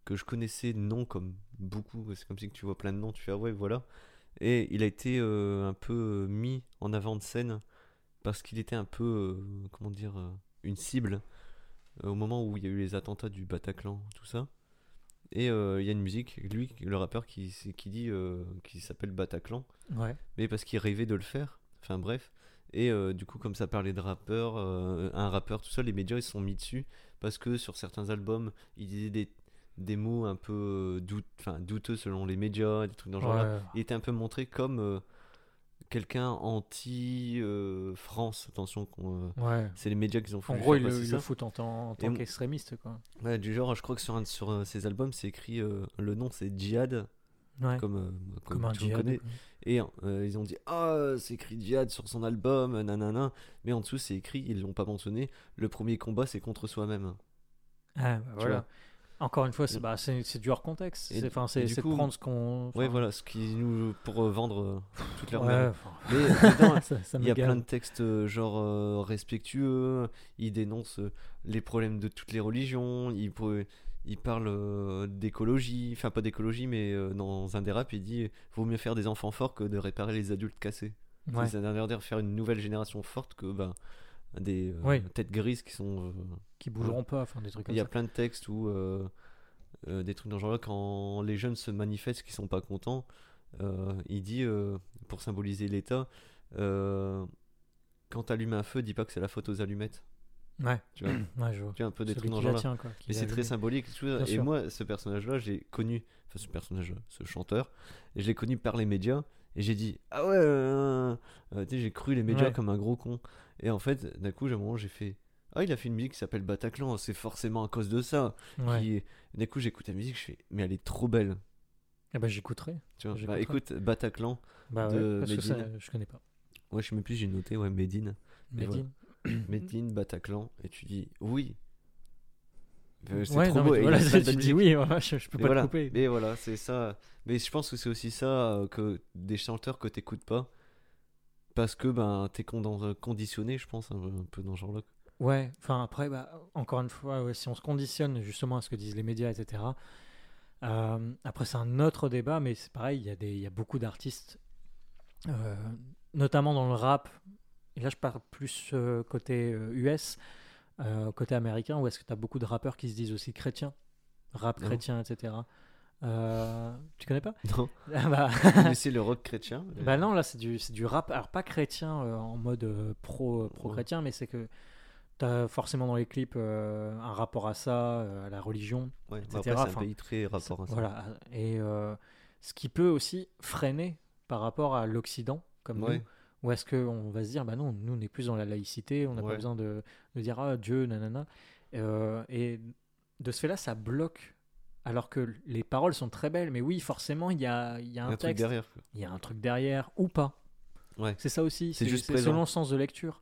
B: que je connaissais non comme beaucoup, c'est comme si tu vois plein de noms, tu fais ah ouais voilà. Et il a été euh, un peu euh, mis en avant de scène parce qu'il était un peu, euh, comment dire, une cible au moment où il y a eu les attentats du Bataclan, tout ça. Et euh, il y a une musique, lui, le rappeur, qui, qui dit euh, qui s'appelle Bataclan,
A: Ouais.
B: mais parce qu'il rêvait de le faire. Enfin bref. Et euh, du coup, comme ça parlait de rappeur, un rappeur, tout ça, les médias ils se sont mis dessus parce que sur certains albums, il disait des, des mots un peu euh, doute, douteux selon les médias, des trucs dans ce genre-là.
A: Ouais.
B: Il était un peu montré comme euh, quelqu'un anti-France. Attention, euh,
A: Ouais.
B: c'est les médias qui ont fait
A: En gros, il le, le foutent en tant, en qu'extrémiste, quoi.
B: Ouais, du genre, je crois que sur un sur, ces albums, c'est écrit le nom, c'est Djihad,
A: Ouais.
B: comme, euh, comme,
A: Comme un djihad.
B: connaît. Et euh, ils ont dit Ah, c'est écrit Djihad sur son album, nanana. Mais en dessous, c'est écrit, ils l'ont pas mentionné. Le premier combat, c'est contre soi-même.
A: Ah, bah voilà. Encore une fois, c'est bah, du hors contexte. C'est de prendre ce qu'on.
B: Ouais,
A: enfin,
B: voilà, ce qui nous. pour euh, vendre euh, toute leur
A: Ouais,
B: Mais dedans,
A: ça, ça
B: il y a plein de textes euh, genre euh, respectueux. Il dénonce euh, les problèmes de toutes les religions. Il, peut- il parle euh, d'écologie. Enfin, pas d'écologie, mais dans un des raps, il dit Vaut mieux faire des enfants forts que de réparer les adultes cassés.
A: Ouais.
B: C'est à dire faire une nouvelle génération forte que ben, des
A: Oui.
B: têtes grises qui sont.
A: Qui bougeront pas, enfin des trucs comme
B: il y a
A: ça.
B: plein de textes où euh, euh, des trucs dans ce genre-là, quand les jeunes se manifestent, qui sont pas contents, euh, il dit, pour symboliser l'État, quand t'allumes un feu, dis pas que c'est la faute aux allumettes.
A: Ouais.
B: Tu vois,
A: Ouais, je vois.
B: tu vois un peu des
A: Celui
B: trucs dans genre-là.
A: tient, quoi.
B: Mais c'est très symbolique. Et
A: sûr.
B: moi, ce personnage-là, j'ai connu, enfin ce personnage, ce chanteur, et je l'ai connu par les médias. Et j'ai dit, ah ouais, euh, euh, tu sais, j'ai cru les médias
A: Ouais.
B: comme un gros con. Et en fait, d'un coup, à un moment, j'ai fait, ah, il a fait une musique qui s'appelle Bataclan, c'est forcément à cause de ça.
A: Ouais.
B: Qui... D'un coup, j'écoute la musique, je fais, mais elle est trop belle.
A: Ah bah j'écouterai.
B: Tu vois, bah, écoute, Bataclan,
A: Bah
B: De
A: ouais, parce que ça, je connais pas.
B: ouais, je sais même plus, j'ai noté, ouais, voilà.
A: Medine.
B: Medine, Bataclan, et tu dis, oui. Euh, C'est
A: Ouais,
B: trop
A: non,
B: beau.
A: mais
B: et
A: voilà, tu dis oui, je, je peux pas
B: voilà.
A: te couper.
B: Mais voilà, c'est ça. Mais je pense que c'est aussi ça euh, que des chanteurs que t'écoutes pas. Parce que ben t'es conden- conditionné, je pense, un, un peu dans ce genre-là.
A: Ouais, enfin après, bah, encore une fois, ouais, si on se conditionne justement à ce que disent les médias, etc. euh, après, c'est un autre débat, mais c'est pareil, il y, a des- il y a beaucoup d'artistes, euh, notamment dans le rap. Et là, je parle plus euh, côté US, côté américain, où est-ce que tu as beaucoup de rappeurs qui se disent aussi chrétiens, rap
B: Non.
A: chrétien, etc. Tu connais pas?
B: Non,
A: Ah bah,
B: mais c'est le rock chrétien.
A: bah non, là c'est du, du rap, alors pas chrétien en mode euh, pro,
B: Ouais.
A: mais c'est que t'as forcément dans les clips euh, un rapport à ça, euh, à la religion,
B: Ouais,
A: etc.
B: Après, c'est un pays très rapport à ça.
A: voilà. Et euh, ce qui peut aussi freiner par rapport à l'Occident, comme
B: Ouais.
A: nous, où est-ce qu'on va se dire, bah non, nous on est plus dans la laïcité, on n'a pas
B: Ouais.
A: besoin de, de dire ah Dieu, nanana. Euh, et de ce fait-là, ça bloque. Alors que les paroles sont très belles, mais oui, forcément, il y a, il y a un,
B: un truc
A: texte
B: derrière. quoi.
A: il y a un truc derrière ou pas.
B: Ouais.
A: C'est ça aussi.
B: C'est
A: C'est
B: juste
A: c'est selon le sens de lecture.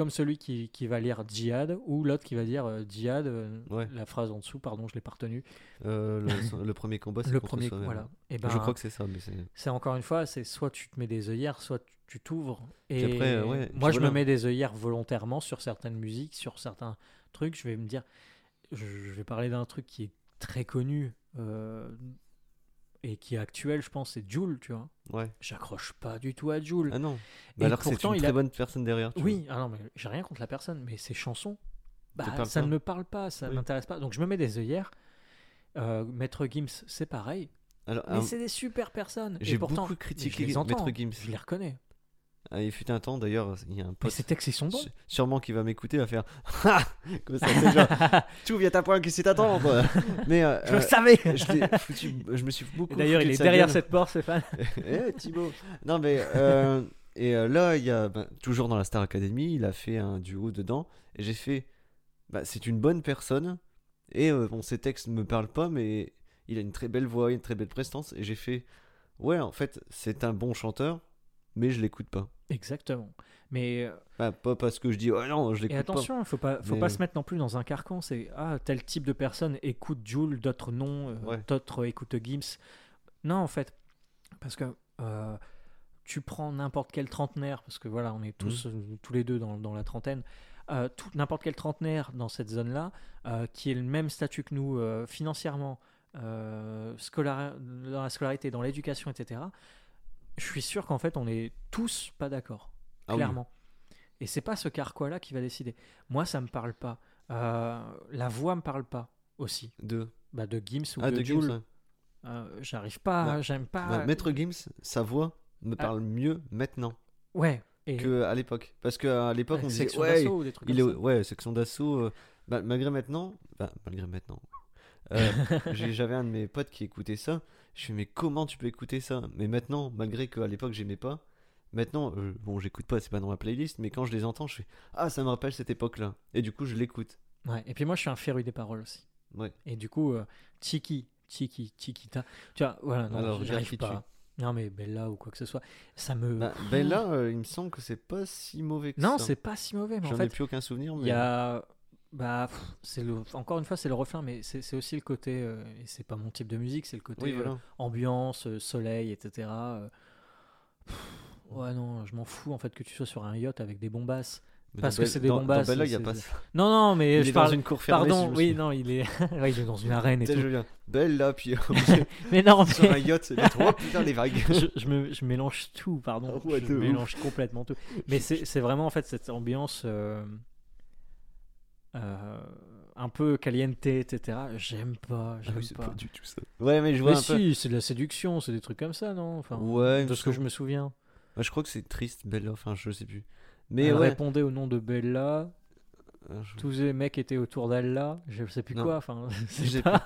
A: Comme celui qui, qui va lire djihad ou l'autre qui va dire euh, djihad. euh,
B: Ouais.
A: La phrase en dessous, pardon, je l'ai pas retenu.
B: Euh, le, le premier combat, c'est
A: Le
B: contre
A: premier, voilà. Et ben,
B: Je crois que c'est ça, mais c'est.
A: encore une fois, c'est soit tu te mets des œillères, soit tu- t'ouvres. Et
B: après, euh, ouais,
A: moi, je
B: voilà.
A: me mets des œillères volontairement sur certaines musiques, sur certains trucs. Je vais me dire, je, je vais parler d'un truc qui est très connu et qui est actuel, je pense, c'est Joule, tu vois.
B: Ouais.
A: J'accroche pas du tout à Joule.
B: Ah non.
A: Et
B: Bah alors que c'est
A: pourtant,
B: une
A: il
B: très
A: a-
B: bonne personne derrière. tu
A: Oui, ah non, mais j'ai rien contre la personne, mais ces chansons, bah, ça ne me parle pas, ça
B: Oui.
A: m'intéresse pas. Donc je me mets des œillères. Euh, Maître Gims, c'est pareil.
B: Alors,
A: Mais c'est des super personnes.
B: J'ai
A: pourtant,
B: beaucoup
A: mais
B: critiqué Maître Gims.
A: Je les reconnais.
B: Ah, il fut un temps d'ailleurs, il y a un
A: Mais
B: pote
A: ces textes, ils sont bons.
B: Sûrement qu'il va m'écouter, va faire Ah Comme ça, tu viens ta pointe, qu'est-ce que t'attends quoi Mais euh,
A: je le
B: euh,
A: savais.
B: je, l'ai foutu- je me suis beaucoup.
A: D'ailleurs, il est derrière
B: gueule.
A: cette porte, Stéphane.
B: Eh Thibaut Non mais euh, et là il y a ben, toujours dans la Star Academy, il a fait un duo dedans et j'ai fait bah, c'est une bonne personne et bon ses textes ne me parlent pas mais il a une très belle voix, une très belle prestance et j'ai fait ouais en fait c'est un bon chanteur mais je l'écoute pas.
A: Exactement. Mais euh,
B: pas parce que je dis oh non je l'écoute pas.
A: attention, il faut pas, faut
B: Mais-
A: pas se mettre non plus dans un carcan. C'est ah tel type de personne écoute Joule, d'autres non, euh,
B: Ouais.
A: d'autres écoutent Gims. Non, en fait, parce que euh, tu prends n'importe quel trentenaire, parce que voilà, on est tous
B: Mmh.
A: euh, tous les deux dans, dans la trentaine. euh, n'importe quel trentenaire dans cette zone-là, euh, qui est le même statut que nous euh, financièrement, euh, dans la scolarité, dans l'éducation, etc. Je suis sûr qu'en fait, on est tous pas d'accord
B: Ah oui.
A: clairement. Et c'est pas ce carquois-là qui va décider. Moi, ça me parle pas. Euh, la voix me parle pas aussi.
B: De
A: Bah, de Gims ou
B: ah
A: de,
B: de. Gims.
A: Euh, J'arrive pas, j'aime pas.
B: Bah, Maître Gims, sa voix me
A: Ah.
B: parle mieux maintenant
A: Ouais. Et
B: que à l'époque parce que à l'époque
A: ouais,
B: on disait
A: section
B: ouais
A: d'assaut ou des trucs
B: Il est
A: comme ça.
B: ouais, section d'assaut. euh, bah, malgré maintenant, bah, malgré maintenant, j'avais un de mes potes qui écoutait ça. Je fais mais comment tu peux écouter ça? Mais maintenant, malgré qu'à l'époque j'aimais pas, maintenant euh, bon j'écoute pas, c'est pas dans ma playlist, mais quand je les entends, je fais ah ça me rappelle cette époque-là. Et du coup je l'écoute.
A: Ouais. Et puis moi, je suis un féru des paroles aussi.
B: Ouais.
A: Et du coup, euh, Tiki, Tiki, Tikita. Tu vois, voilà, non,
B: Alors,
A: j'arrive pas. Non, mais Bella ou quoi que ce soit, ça me.
B: Bah, là, euh, il me semble que c'est pas si mauvais que
A: non,
B: ça.
A: c'est pas si mauvais, mais en
B: J'en
A: fait,
B: ai plus aucun souvenir.
A: Il
B: Mais...
A: y a. Bah, c'est le, encore une fois, c'est le refrain, mais c'est aussi le côté. euh, et c'est pas mon type de musique, c'est le côté
B: Oui,
A: euh, ambiance, euh, soleil, etc. euh, pff, ouais, non, je m'en fous en fait que tu sois sur un yacht avec des bombasses.
B: Mais
A: parce que c'est des bombasses,
B: Dans Bella, il y a
A: c'est-
B: pas
A: c'est-
B: ça.
A: Non, non, mais
B: Il
A: je
B: est
A: parle.
B: dans une cour fermée.
A: Pardon, oui, non, il est, ouais, il est dans une arène et tout.
B: je viens. Bella, puis
A: Mais non,
B: sur un
A: mais
B: yacht, c'est trop putain les vagues.
A: je, je me, je mélange tout, pardon.
B: Ouais,
A: je
B: ouf.
A: mélange complètement tout. Mais c'est c'est vraiment en fait cette ambiance euh, euh, un peu caliente, etc. J'aime pas,
B: Ah
A: j'aime
B: oui,
A: pas.
B: pas du tout ça. Ouais, mais je vois
A: Mais
B: un peu.
A: si, c'est de la séduction, c'est des trucs comme ça, non? Enfin,
B: Ouais, il
A: De ce que je me souviens.
B: Je crois que c'est triste, Bella, enfin je sais plus. Mais
A: Elle
B: ouais,
A: répondait au nom de Bella.
B: Je-
A: tous les mecs étaient autour d'elle là, je sais plus
B: Non.
A: quoi. Enfin, pas-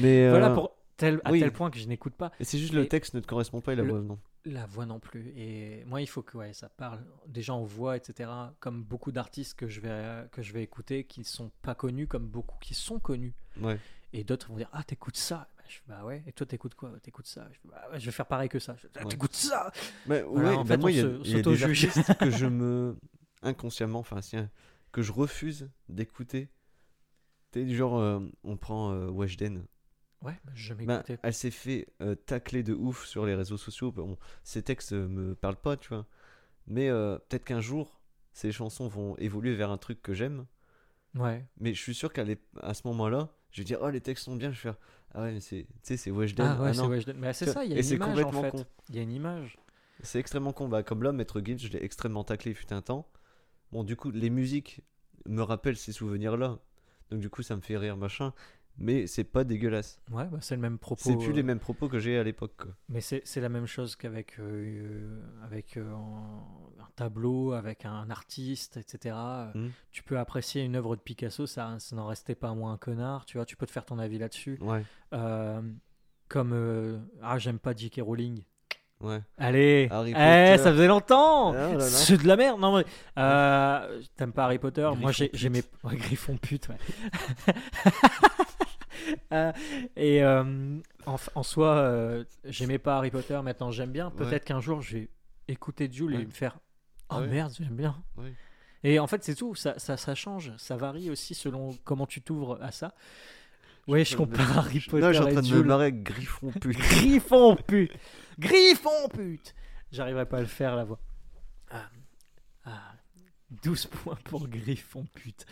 B: Mais
A: voilà
B: euh,
A: pour tel, à
B: oui.
A: tel point que je n'écoute pas
B: et c'est juste le texte ne te correspond pas et la
A: Le-
B: voix non.
A: La voix non plus. Et moi, il faut que ouais, ça parle des gens en voix, etc. Comme beaucoup d'artistes que je vais que je vais écouter qui sont pas connus, comme beaucoup qui sont connus.
B: Ouais.
A: Et d'autres vont dire ah t'écoutes ça. Bah, je fais, bah ouais. Et toi t'écoutes quoi? T'écoutes ça. Je, fais, bah ouais, je vais faire pareil que ça. Je fais, Ah. T'écoutes ça
B: Mais
A: Voilà,
B: ouais,
A: en
B: bah
A: fait,
B: moi, il y a, y des artistes que je me. inconsciemment, enfin, si, hein, que je refuse d'écouter. Tu du genre, euh, on prend euh, Weshden.
A: Ouais, bah, je
B: Ben,
A: m'écoutais.
B: elle s'est fait euh, tacler de ouf sur les réseaux sociaux. Bon, ses textes euh, me parlent pas, tu vois. Mais euh, peut-être qu'un jour, ces chansons vont évoluer vers un truc que j'aime.
A: Ouais.
B: Mais je suis sûr qu'à à ce moment-là, je vais dire, oh, les textes sont bien. Je vais faire, ah ouais, mais c'est, tu sais, c'est Weshden.
A: Ah ouais,
B: Ah
A: c'est. Mais c'est ça, il y a
B: et
A: une
B: c'est
A: image en fait.
B: con.
A: Il y a une image.
B: C'est extrêmement con. Bah, comme là, Maître Gims, je l'ai extrêmement taclé, fut un temps. Bon, du coup, les musiques me rappellent ces souvenirs-là. Donc, du coup, ça me fait rire, machin. Mais c'est pas dégueulasse.
A: Ouais, bah, c'est le même propos.
B: C'est plus
A: euh,
B: les mêmes propos que j'ai à l'époque.
A: Mais c'est la même chose qu'avec euh, avec euh, un un tableau, avec un artiste, etc.
B: Hmm.
A: Tu peux apprécier une œuvre de Picasso, ça, ça n'en restait pas moins un connard, tu vois, tu peux te faire ton avis là-dessus.
B: Ouais,
A: Euh, comme euh, Ah, j'aime pas J.K. Rowling.
B: ouais.
A: Allez,
B: Harry
A: eh, ça faisait longtemps.
B: Ah, là.
A: C'est de la merde. Non, mais euh, t'aimes pas Harry Potter? Moi, j'aimais ouais, Griffon pute. Ouais. Euh, et euh, en, en soi, euh, j'aimais pas Harry Potter. Maintenant, j'aime bien. Peut-être
B: Ouais.
A: qu'un jour, je vais écouter Jules et
B: Ouais.
A: me faire. Oh
B: Ouais.
A: merde, j'aime bien. Et en fait, c'est tout. Ça, ça, ça change. Ça varie aussi selon comment tu t'ouvres à ça. Ouais, je compare Harry Potter
B: Non, je suis en
A: et
B: train de me marrer avec Griffon pute.
A: Griffon pute Griffon pute J'arriverai pas à le faire la voix. Ah, ah, 12 points pour Griffon pute.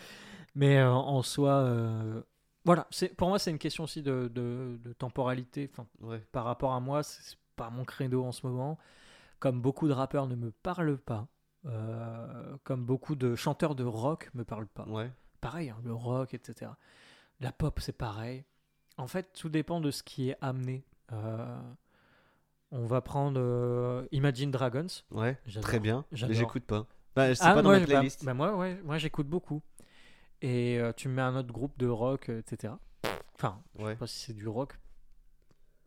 A: Mais euh, en soi, euh, voilà, pour moi c'est une question aussi de, de- de temporalité. Enfin,
B: Ouais.
A: par rapport à moi, c'est pas mon credo en ce moment. Comme beaucoup de rappeurs ne me parlent pas, euh, comme beaucoup de chanteurs de rock me parlent pas
B: Ouais.
A: pareil, hein, le rock, etc. La pop, c'est pareil. En fait, tout dépend de ce qui est amené. Euh, on va prendre euh, Imagine Dragons.
B: Ouais. Très bien. Mais j'écoute pas. Bah, c'est
A: Ah,
B: pas dans
A: moi,
B: ma
A: bah-
B: playlist.
A: bah moi, ouais, moi j'écoute beaucoup. Et euh, tu me mets un autre groupe de rock, euh, etc. Enfin, je
B: Ouais.
A: sais pas si c'est du rock.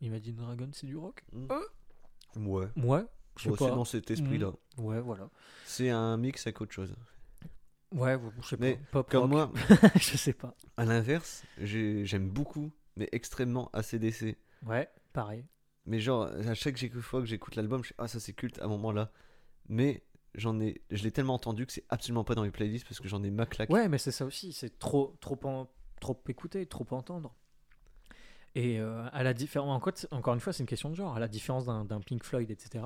A: Imagine Dragons, c'est du rock
B: Ouais.
A: Ouais, je sais
B: Bon, c'est
A: pas.
B: dans cet esprit-là.
A: Ouais, voilà.
B: C'est un mix avec autre chose.
A: Ouais, je sais
B: Mais
A: pas. Pop
B: Comme
A: rock,
B: moi,
A: je sais pas.
B: à l'inverse, j'ai- j'aime beaucoup, mais extrêmement ACDC.
A: Ouais, pareil.
B: Mais genre, à chaque fois que j'écoute l'album, je suis ah ça c'est culte à un moment là. Mais j'en ai, je l'ai tellement entendu que c'est absolument pas dans mes playlists parce que j'en ai ma claque.
A: Ouais, mais c'est ça aussi, c'est trop, trop, en- trop écouter, trop entendre. Et euh, à la différence, encore, une fois, c'est une question de genre. À la différence d'un Pink Floyd, etc.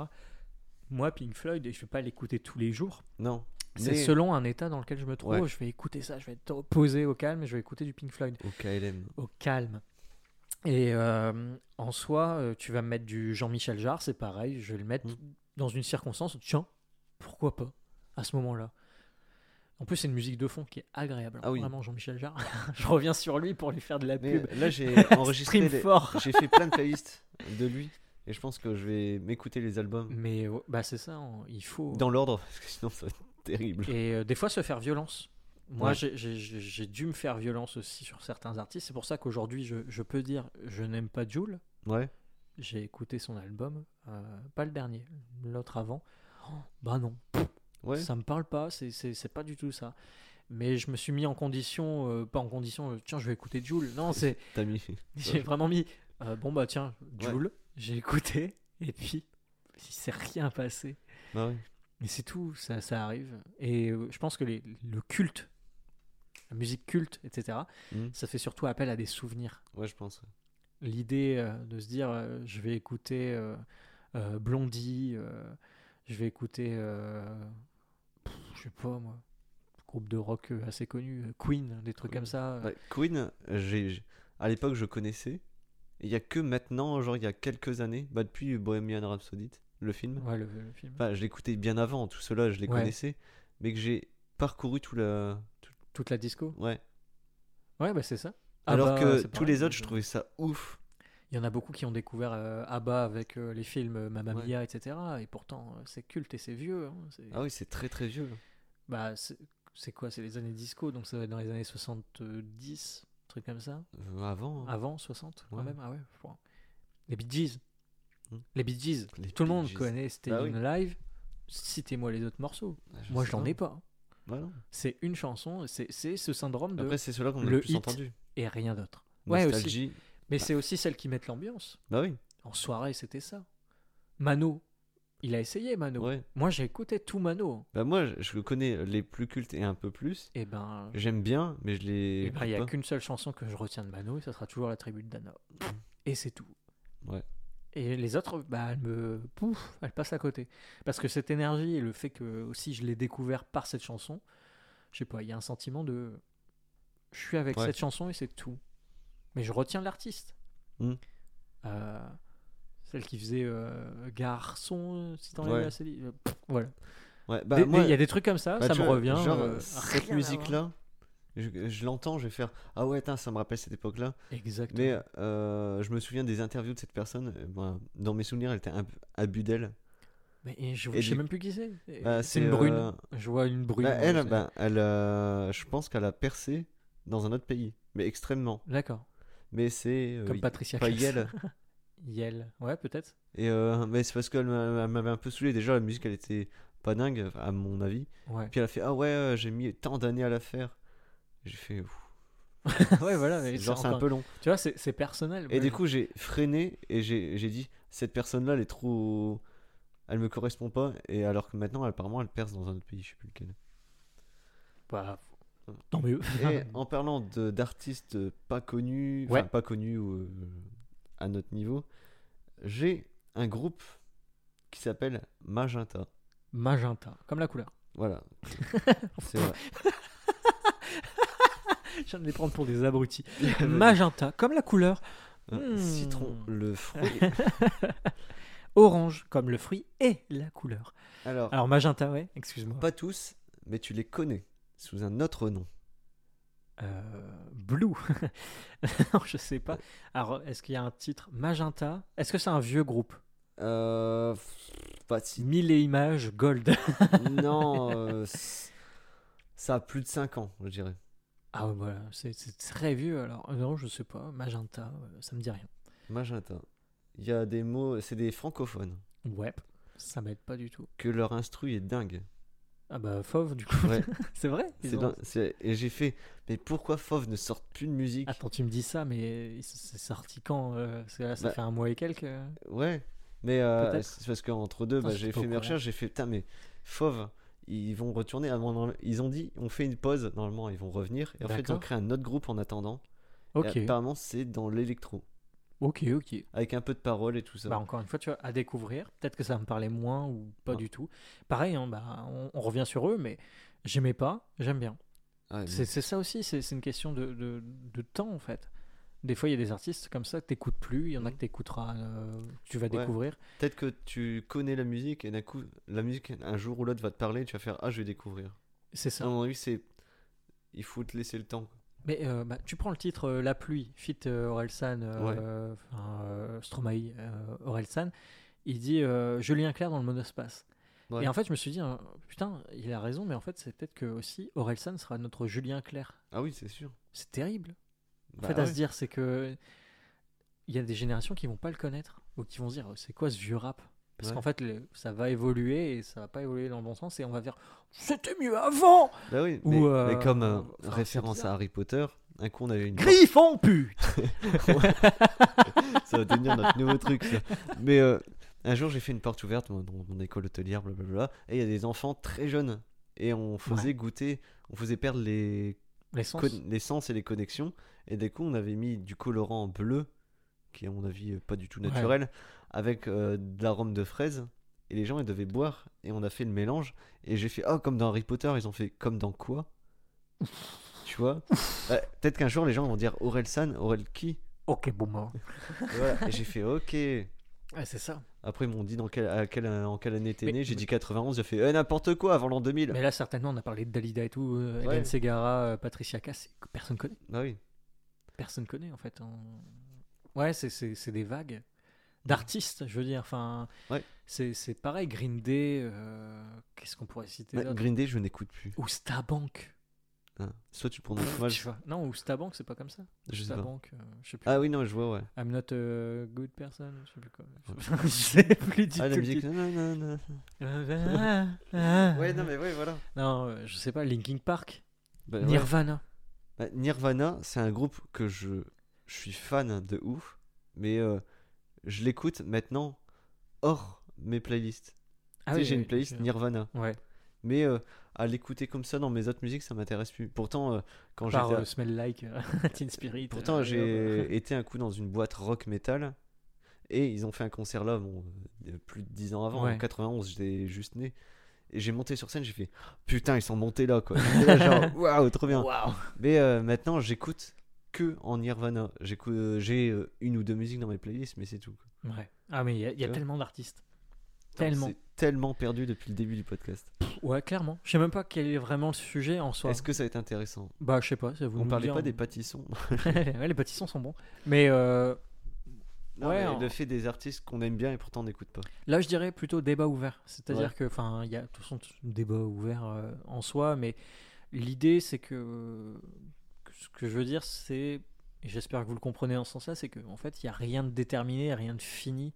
A: Moi, Pink Floyd, je vais pas l'écouter tous les jours.
B: Non.
A: C'est
B: mais
A: selon un état dans lequel je me trouve.
B: Ouais.
A: Je vais écouter ça, je vais être posé au calme et je vais écouter du Pink Floyd
B: au KLM.
A: au calme. Et euh, en soi, euh, tu vas me mettre du Jean-Michel Jarre, c'est pareil. Je vais le mettre
B: Mm.
A: dans une circonstance. Tiens, pourquoi pas à ce moment-là. En plus, c'est une musique de fond qui est agréable.
B: Ah oui.
A: Vraiment, Jean-Michel Jarre. je reviens sur lui pour lui faire de la
B: Mais
A: pub.
B: là j'ai enregistré, les- j'ai fait plein de playlists de lui et je pense que je vais m'écouter les albums
A: Mais bah c'est ça, on- il faut.
B: dans l'ordre parce que sinon ça va être terrible.
A: Et euh, des fois se faire violence. Moi,
B: Ouais.
A: j'ai- dû me faire violence aussi sur certains artistes. C'est pour ça qu'aujourd'hui, je, je peux dire, je n'aime pas Jules.
B: Ouais.
A: J'ai écouté son album, euh, pas le dernier, l'autre avant. Oh, bah non,
B: Ouais.
A: ça me parle pas, c'est- pas du tout ça. Mais je me suis mis en condition, euh, pas en condition, euh, tiens, je vais écouter Jules. Non, c'est
B: T'as mis.
A: j'ai vraiment mis, euh, bon bah tiens,
B: Ouais.
A: Jules, j'ai écouté, et puis il s'est rien passé.
B: Bah.
A: Mais c'est tout, ça, ça arrive. Et je pense que les- le culte, la musique culte, etc.,
B: Mhm.
A: ça fait surtout appel à des souvenirs.
B: Ouais, je pense.
A: L'idée de se dire, je vais écouter Blondie, je vais écouter, euh, pff, je sais pas moi, groupe de rock euh, assez connu, euh, Queen, des trucs comme ça.
B: Ouais, Queen, j'ai, à l'époque je connaissais. Et il y a que maintenant, genre il y a quelques années, bah depuis Bohemian Rhapsody, le film.
A: Ouais, le, le film.
B: Enfin, je l'écoutais bien avant, tout cela, je les
A: Ouais.
B: connaissais, mais que j'ai parcouru tout la. tout-
A: Toute la disco?
B: Ouais.
A: Ouais, bah c'est ça.
B: Alors
A: ABBA,
B: que tous
A: pareil,
B: les autres,
A: je
B: trouvais ça ouf.
A: Il y en a beaucoup qui ont découvert euh, ABBA avec euh, les films euh, Mamma
B: Ouais.
A: Mia, etc. Et pourtant, c'est culte et c'est vieux. hein,
B: Ah oui, c'est très très vieux.
A: bah, c'est- quoi? C'est les années disco, donc ça va être dans les années 70, truc comme ça.
B: Euh, avant. hein.
A: Avant 60 quand
B: Ouais.
A: même Ah ouais. crois. Les Bee Gees.
B: Hmm.
A: Les Bee Gees.
B: Les
A: Tout le monde connaît Stay
B: Bah oui.
A: Live. Citez-moi les autres morceaux.
B: Ah,
A: Moi, je n'en
B: pas.
A: ai pas.
B: Non.
A: C'est une chanson, c'est ce syndrome de
B: Après, c'est ceux-là qu'on a
A: le
B: plus entendu.
A: et rien d'autre. Ouais, aussi. Mais c'est aussi celles qui mettent l'ambiance.
B: Bah oui.
A: En soirée, c'était ça. Mano, il a essayé Mano.
B: Ouais.
A: Moi, j'ai écouté tout Mano.
B: Bah moi, je- connais les plus cultes et un peu plus.
A: Et ben,
B: J'aime bien, mais je les.
A: eh ben, il n'y a qu'une seule chanson que je retiens de Mano, et ça sera toujours la tribu de Dana. Et c'est tout.
B: Ouais.
A: Et les autres, bah, elles me. Pouf, elles passent à côté. Parce que cette énergie et le fait que aussi je l'ai découvert par cette chanson, je sais pas, il y a un sentiment de. Je suis avec
B: Ouais.
A: cette chanson et c'est tout. Mais je retiens l'artiste.
B: Hmm.
A: Euh, celle qui faisait euh, Garçon, si t'enlèves
B: Ouais.
A: euh, pff, voilà.
B: Ouais, bah
A: Des-
B: moi,
A: des- Il y a des trucs comme ça,
B: bah,
A: ça me
B: vois,
A: revient.
B: Genre,
A: euh,
B: cette musique-là, je, je l'entends, je vais faire Ah ouais, tain, ça me rappelle cette époque-là.
A: Exactement.
B: Mais euh, je me souviens des interviews de cette personne. euh, ben, dans mes souvenirs, elle était un, à Budel.
A: Mais je, je sais
B: du-
A: même plus qui c'est.
B: Bah,
A: c'est une brune.
B: euh,
A: Je vois une brune.
B: bah, elle, ben, elle euh, je pense qu'elle a percé dans un autre pays, mais extrêmement.
A: D'accord.
B: Mais c'est. euh,
A: Comme Patricia
B: pas. Yel.
A: Yel. Ouais, peut-être.
B: Et euh, mais c'est parce qu'elle m'a- elle m'avait un peu saoulé. Déjà, la musique, elle était pas dingue, à mon avis.
A: Ouais.
B: Puis elle a fait Ah ouais, euh, j'ai mis tant d'années à la faire. J'ai fait.
A: Ouais, voilà. mais
B: genre, c'est un peu long.
A: Tu vois, c'est personnel.
B: Et du coup, j'ai freiné et j'ai dit Cette personne-là, elle est trop. Elle me correspond pas. Et alors que maintenant, apparemment, elle perce dans un autre pays, je sais plus lequel.
A: bah, tant mieux.
B: Et en parlant d'artistes pas connus,
A: Ouais.
B: pas connus euh, à notre niveau, j'ai un groupe qui s'appelle Magenta.
A: Magenta, comme la couleur.
B: Voilà. C'est vrai.
A: Je viens de les prendre pour des abrutis. Magenta, comme la couleur. Hmm.
B: Citron, le fruit.
A: Orange, comme le fruit et la couleur.
B: Alors,
A: Alors, magenta, ouais, excuse-moi.
B: pas tous, mais tu les connais sous un autre nom.
A: Euh, Blue. non, je sais pas. Alors, est-ce qu'il y a un titre? Magenta Est-ce que c'est un vieux groupe?
B: Euh. Pas si.
A: Mille et images, Gold.
B: non, euh, ça a plus de 5 ans, je dirais.
A: ah, ouais, voilà, c'est très vieux alors. Euh, Non, je sais pas. Magenta, ça me dit rien.
B: Magenta. Il y a des mots, c'est des francophones,
A: Ouais, ça m'aide pas du tout.
B: que leur instru est dingue.
A: Ah bah, Fauve, du coup.
B: Ouais.
A: c'est vrai ont-
B: dingue, Et j'ai fait, mais pourquoi Fauve ne sort plus de musique?
A: Attends, tu me dis ça, mais c'est sorti quand euh, là, Ça
B: Bah,
A: fait un mois et quelques. euh.
B: Ouais, mais euh, c'est parce qu'entre deux, bah, j'ai fait mes recherches, j'ai fait, putain, mais Fauve, ils vont retourner. Ils ont dit, on fait une pause, normalement, ils vont revenir. Et en fait, ils ont créé un autre groupe en attendant.
A: Ok,
B: Et apparemment, c'est dans l'électro,
A: ok, ok.
B: avec un peu de paroles et tout ça.
A: Bah, encore une fois, tu vois, à découvrir. Peut-être que ça me parlait moins ou pas
B: Ah.
A: du tout. Pareil, hein, bah, on, on revient sur eux, mais j'aimais pas, j'aime bien.
B: Ah,
A: C'est ça aussi, c'est une question de, de, de temps en fait. Des fois, il y a des artistes comme ça que t'écoutes plus, il y en a
B: Mhm.
A: que t'écouteras, euh, tu vas
B: Ouais.
A: découvrir.
B: Peut-être que tu connais la musique et d'un coup, la musique, un jour ou l'autre, va te parler, tu vas faire, ah, je vais découvrir.
A: C'est ça.
B: À mon avis, c'est. Il faut te laisser le temps.
A: Mais euh, bah, tu prends le titre euh, La pluie, fit euh, Orelsan, euh, enfin, Stromae, Orelsan, il dit Julien Clerc dans le monospace.
B: Ouais.
A: Et en fait, je me suis dit, euh, putain, il a raison, mais en fait, c'est peut-être que aussi Orelsan sera notre Julien Clerc.
B: Ah oui, c'est sûr.
A: C'est terrible. En
B: Bah
A: fait, à
B: ouais.
A: se dire, c'est que il y a des générations qui vont pas le connaître ou qui vont se dire, c'est quoi ce vieux rap? Parce
B: Ouais.
A: qu'en fait, le- ça va évoluer et ça va pas évoluer dans le bon sens et on va dire, c'était mieux avant
B: Bah oui,
A: Ou,
B: mais,
A: euh,
B: mais comme euh,
A: enfin,
B: référence à Harry Potter, un coup on avait une.
A: Griffon pute
B: ça va devenir notre nouveau truc. ça. Mais euh, un jour j'ai fait une porte ouverte dans mon école hôtelière, blablabla, et il y a des enfants très jeunes. Et on faisait goûter, on faisait perdre les, les sens et les connexions. Et du coup on avait mis du colorant bleu, qui est à mon avis pas du tout
A: Ouais.
B: Avec euh, de l'arôme de fraise. Et les gens ils devaient boire, et on a fait le mélange. Et j'ai fait, oh, comme dans Harry Potter, ils ont fait comme dans quoi? Tu vois? Ouais, Peut-être qu'un jour les gens vont dire Aurel San, Aurel qui
A: Ok, bon, bah.
B: Et voilà. Et j'ai fait ok.
A: Ouais, c'est ça.
B: Après, ils m'ont dit dans quelle, à quelle, en quelle année t'es né? J'ai dit 91. J'ai fait eh, n'importe quoi avant l'an 2000.
A: Mais là, certainement, on a parlé de Dalida et tout, euh,
B: Ouais.
A: Hélène Segara, euh, Patricia Cass, personne connaît.
B: Bah oui.
A: Personne connaît, en fait. on- Ouais, c'est des vagues. D'artistes, je veux dire. Enfin,
B: Ouais.
A: c'est c'est pareil. Green Day, euh, qu'est-ce qu'on pourrait citer
B: Ouais, Green Day, je n'écoute plus.
A: Ou Stabank.
B: Hein. Soit tu prononces mal.
A: Non, ou Stabank, c'est pas comme ça?
B: Je sais pas.
A: Stabank, euh, je sais plus.
B: Ah oui, non, je vois, ouais.
A: I'm not a good person, je sais plus quoi. je sais plus du
B: Ah,
A: tout.
B: la musique.
A: titre.
B: nanana.
A: ouais,
B: Ouais, non, mais ouais, voilà.
A: Non, euh, je sais pas, Linkin Park,
B: Bah, ouais.
A: Nirvana.
B: Bah, Nirvana, c'est un groupe que je, je suis fan de ouf, mais euh, je l'écoute maintenant hors mes playlists.
A: Ah
B: tu sais,
A: oui,
B: j'ai une playlist Nirvana,
A: Ouais,
B: mais euh, à l'écouter comme ça dans mes autres musiques, ça m'intéresse plus. Pourtant, euh, quand j'étais,
A: euh, Smell Like, euh, Teen Spirit.
B: pourtant
A: euh,
B: j'ai été un coup dans une boîte rock metal et ils ont fait un concert là, bon, euh, plus de 10 ans avant,
A: Ouais.
B: en 91, j'étais juste né. Et j'ai monté sur scène, j'ai fait putain, ils sont montés là quoi. Là, genre waouh, trop bien.
A: Waouh.
B: Mais euh, maintenant, j'écoute que en Nirvana. J'écoute, euh, j'ai euh, une ou deux musiques dans mes playlists, mais c'est tout. quoi.
A: Ouais. Ah, mais il y a, y tellement d'artistes. Tellement.
B: Tellement perdu depuis le début du podcast.
A: Ouais, clairement. Je sais même pas quel est vraiment le sujet en soi.
B: Est-ce que ça va être intéressant?
A: Bah, je sais pas. à vous
B: On parlait
A: dire.
B: pas des pâtissons.
A: ouais, les pâtissons sont bons. Mais euh,
B: Non,
A: Ouais,
B: mais
A: en-
B: Le fait des artistes qu'on aime bien et pourtant on n'écoute pas.
A: là, je dirais plutôt débat ouvert. C'est-à-dire
B: Ouais.
A: que, enfin, il y a de toute façon débat ouvert euh, en soi, mais l'idée, c'est que ce que je veux dire, c'est, et j'espère que vous le comprenez dans ce sens-là, c'est qu'en fait, il n'y a rien de déterminé, rien de fini.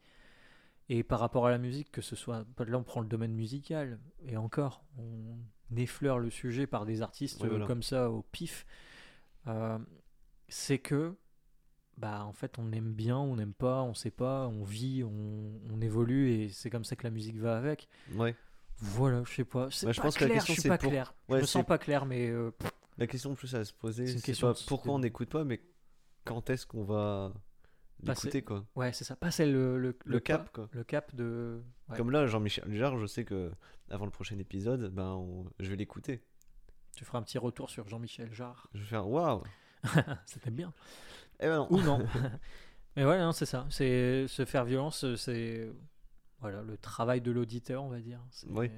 A: Et par rapport à la musique, que ce soit, là on prend le domaine musical, et encore, on effleure le sujet par des artistes
B: voilà.
A: comme ça au pif, euh, c'est que, bah en fait, on aime bien, on n'aime pas, on sait pas, on vit, on, on évolue, et c'est comme ça que la musique va avec.
B: Ouais.
A: Voilà, je sais pas, c'est
B: Bah, je
A: pas
B: pense que la question,
A: je suis pas
B: pour-
A: clair,
B: Ouais,
A: je me sens pas clair, mais euh, pff,
B: La question plus à se poser,
A: C'est
B: pas pourquoi on n'écoute pas, mais quand est-ce qu'on va l'écouter quoi.
A: ouais, c'est ça, passer le, le,
B: Le cap quoi.
A: le cap de... ouais.
B: Comme là, Jean-Michel Jarre, je sais que avant le prochain épisode, ben on- je vais l'écouter.
A: Tu feras un petit retour sur Jean-Michel Jarre,
B: Je vais faire waouh.
A: c'était bien.
B: Eh ben non.
A: ou non. Mais ouais, non, c'est ça. C'est se faire violence, c'est voilà le travail de l'auditeur, on va dire.
B: Oui.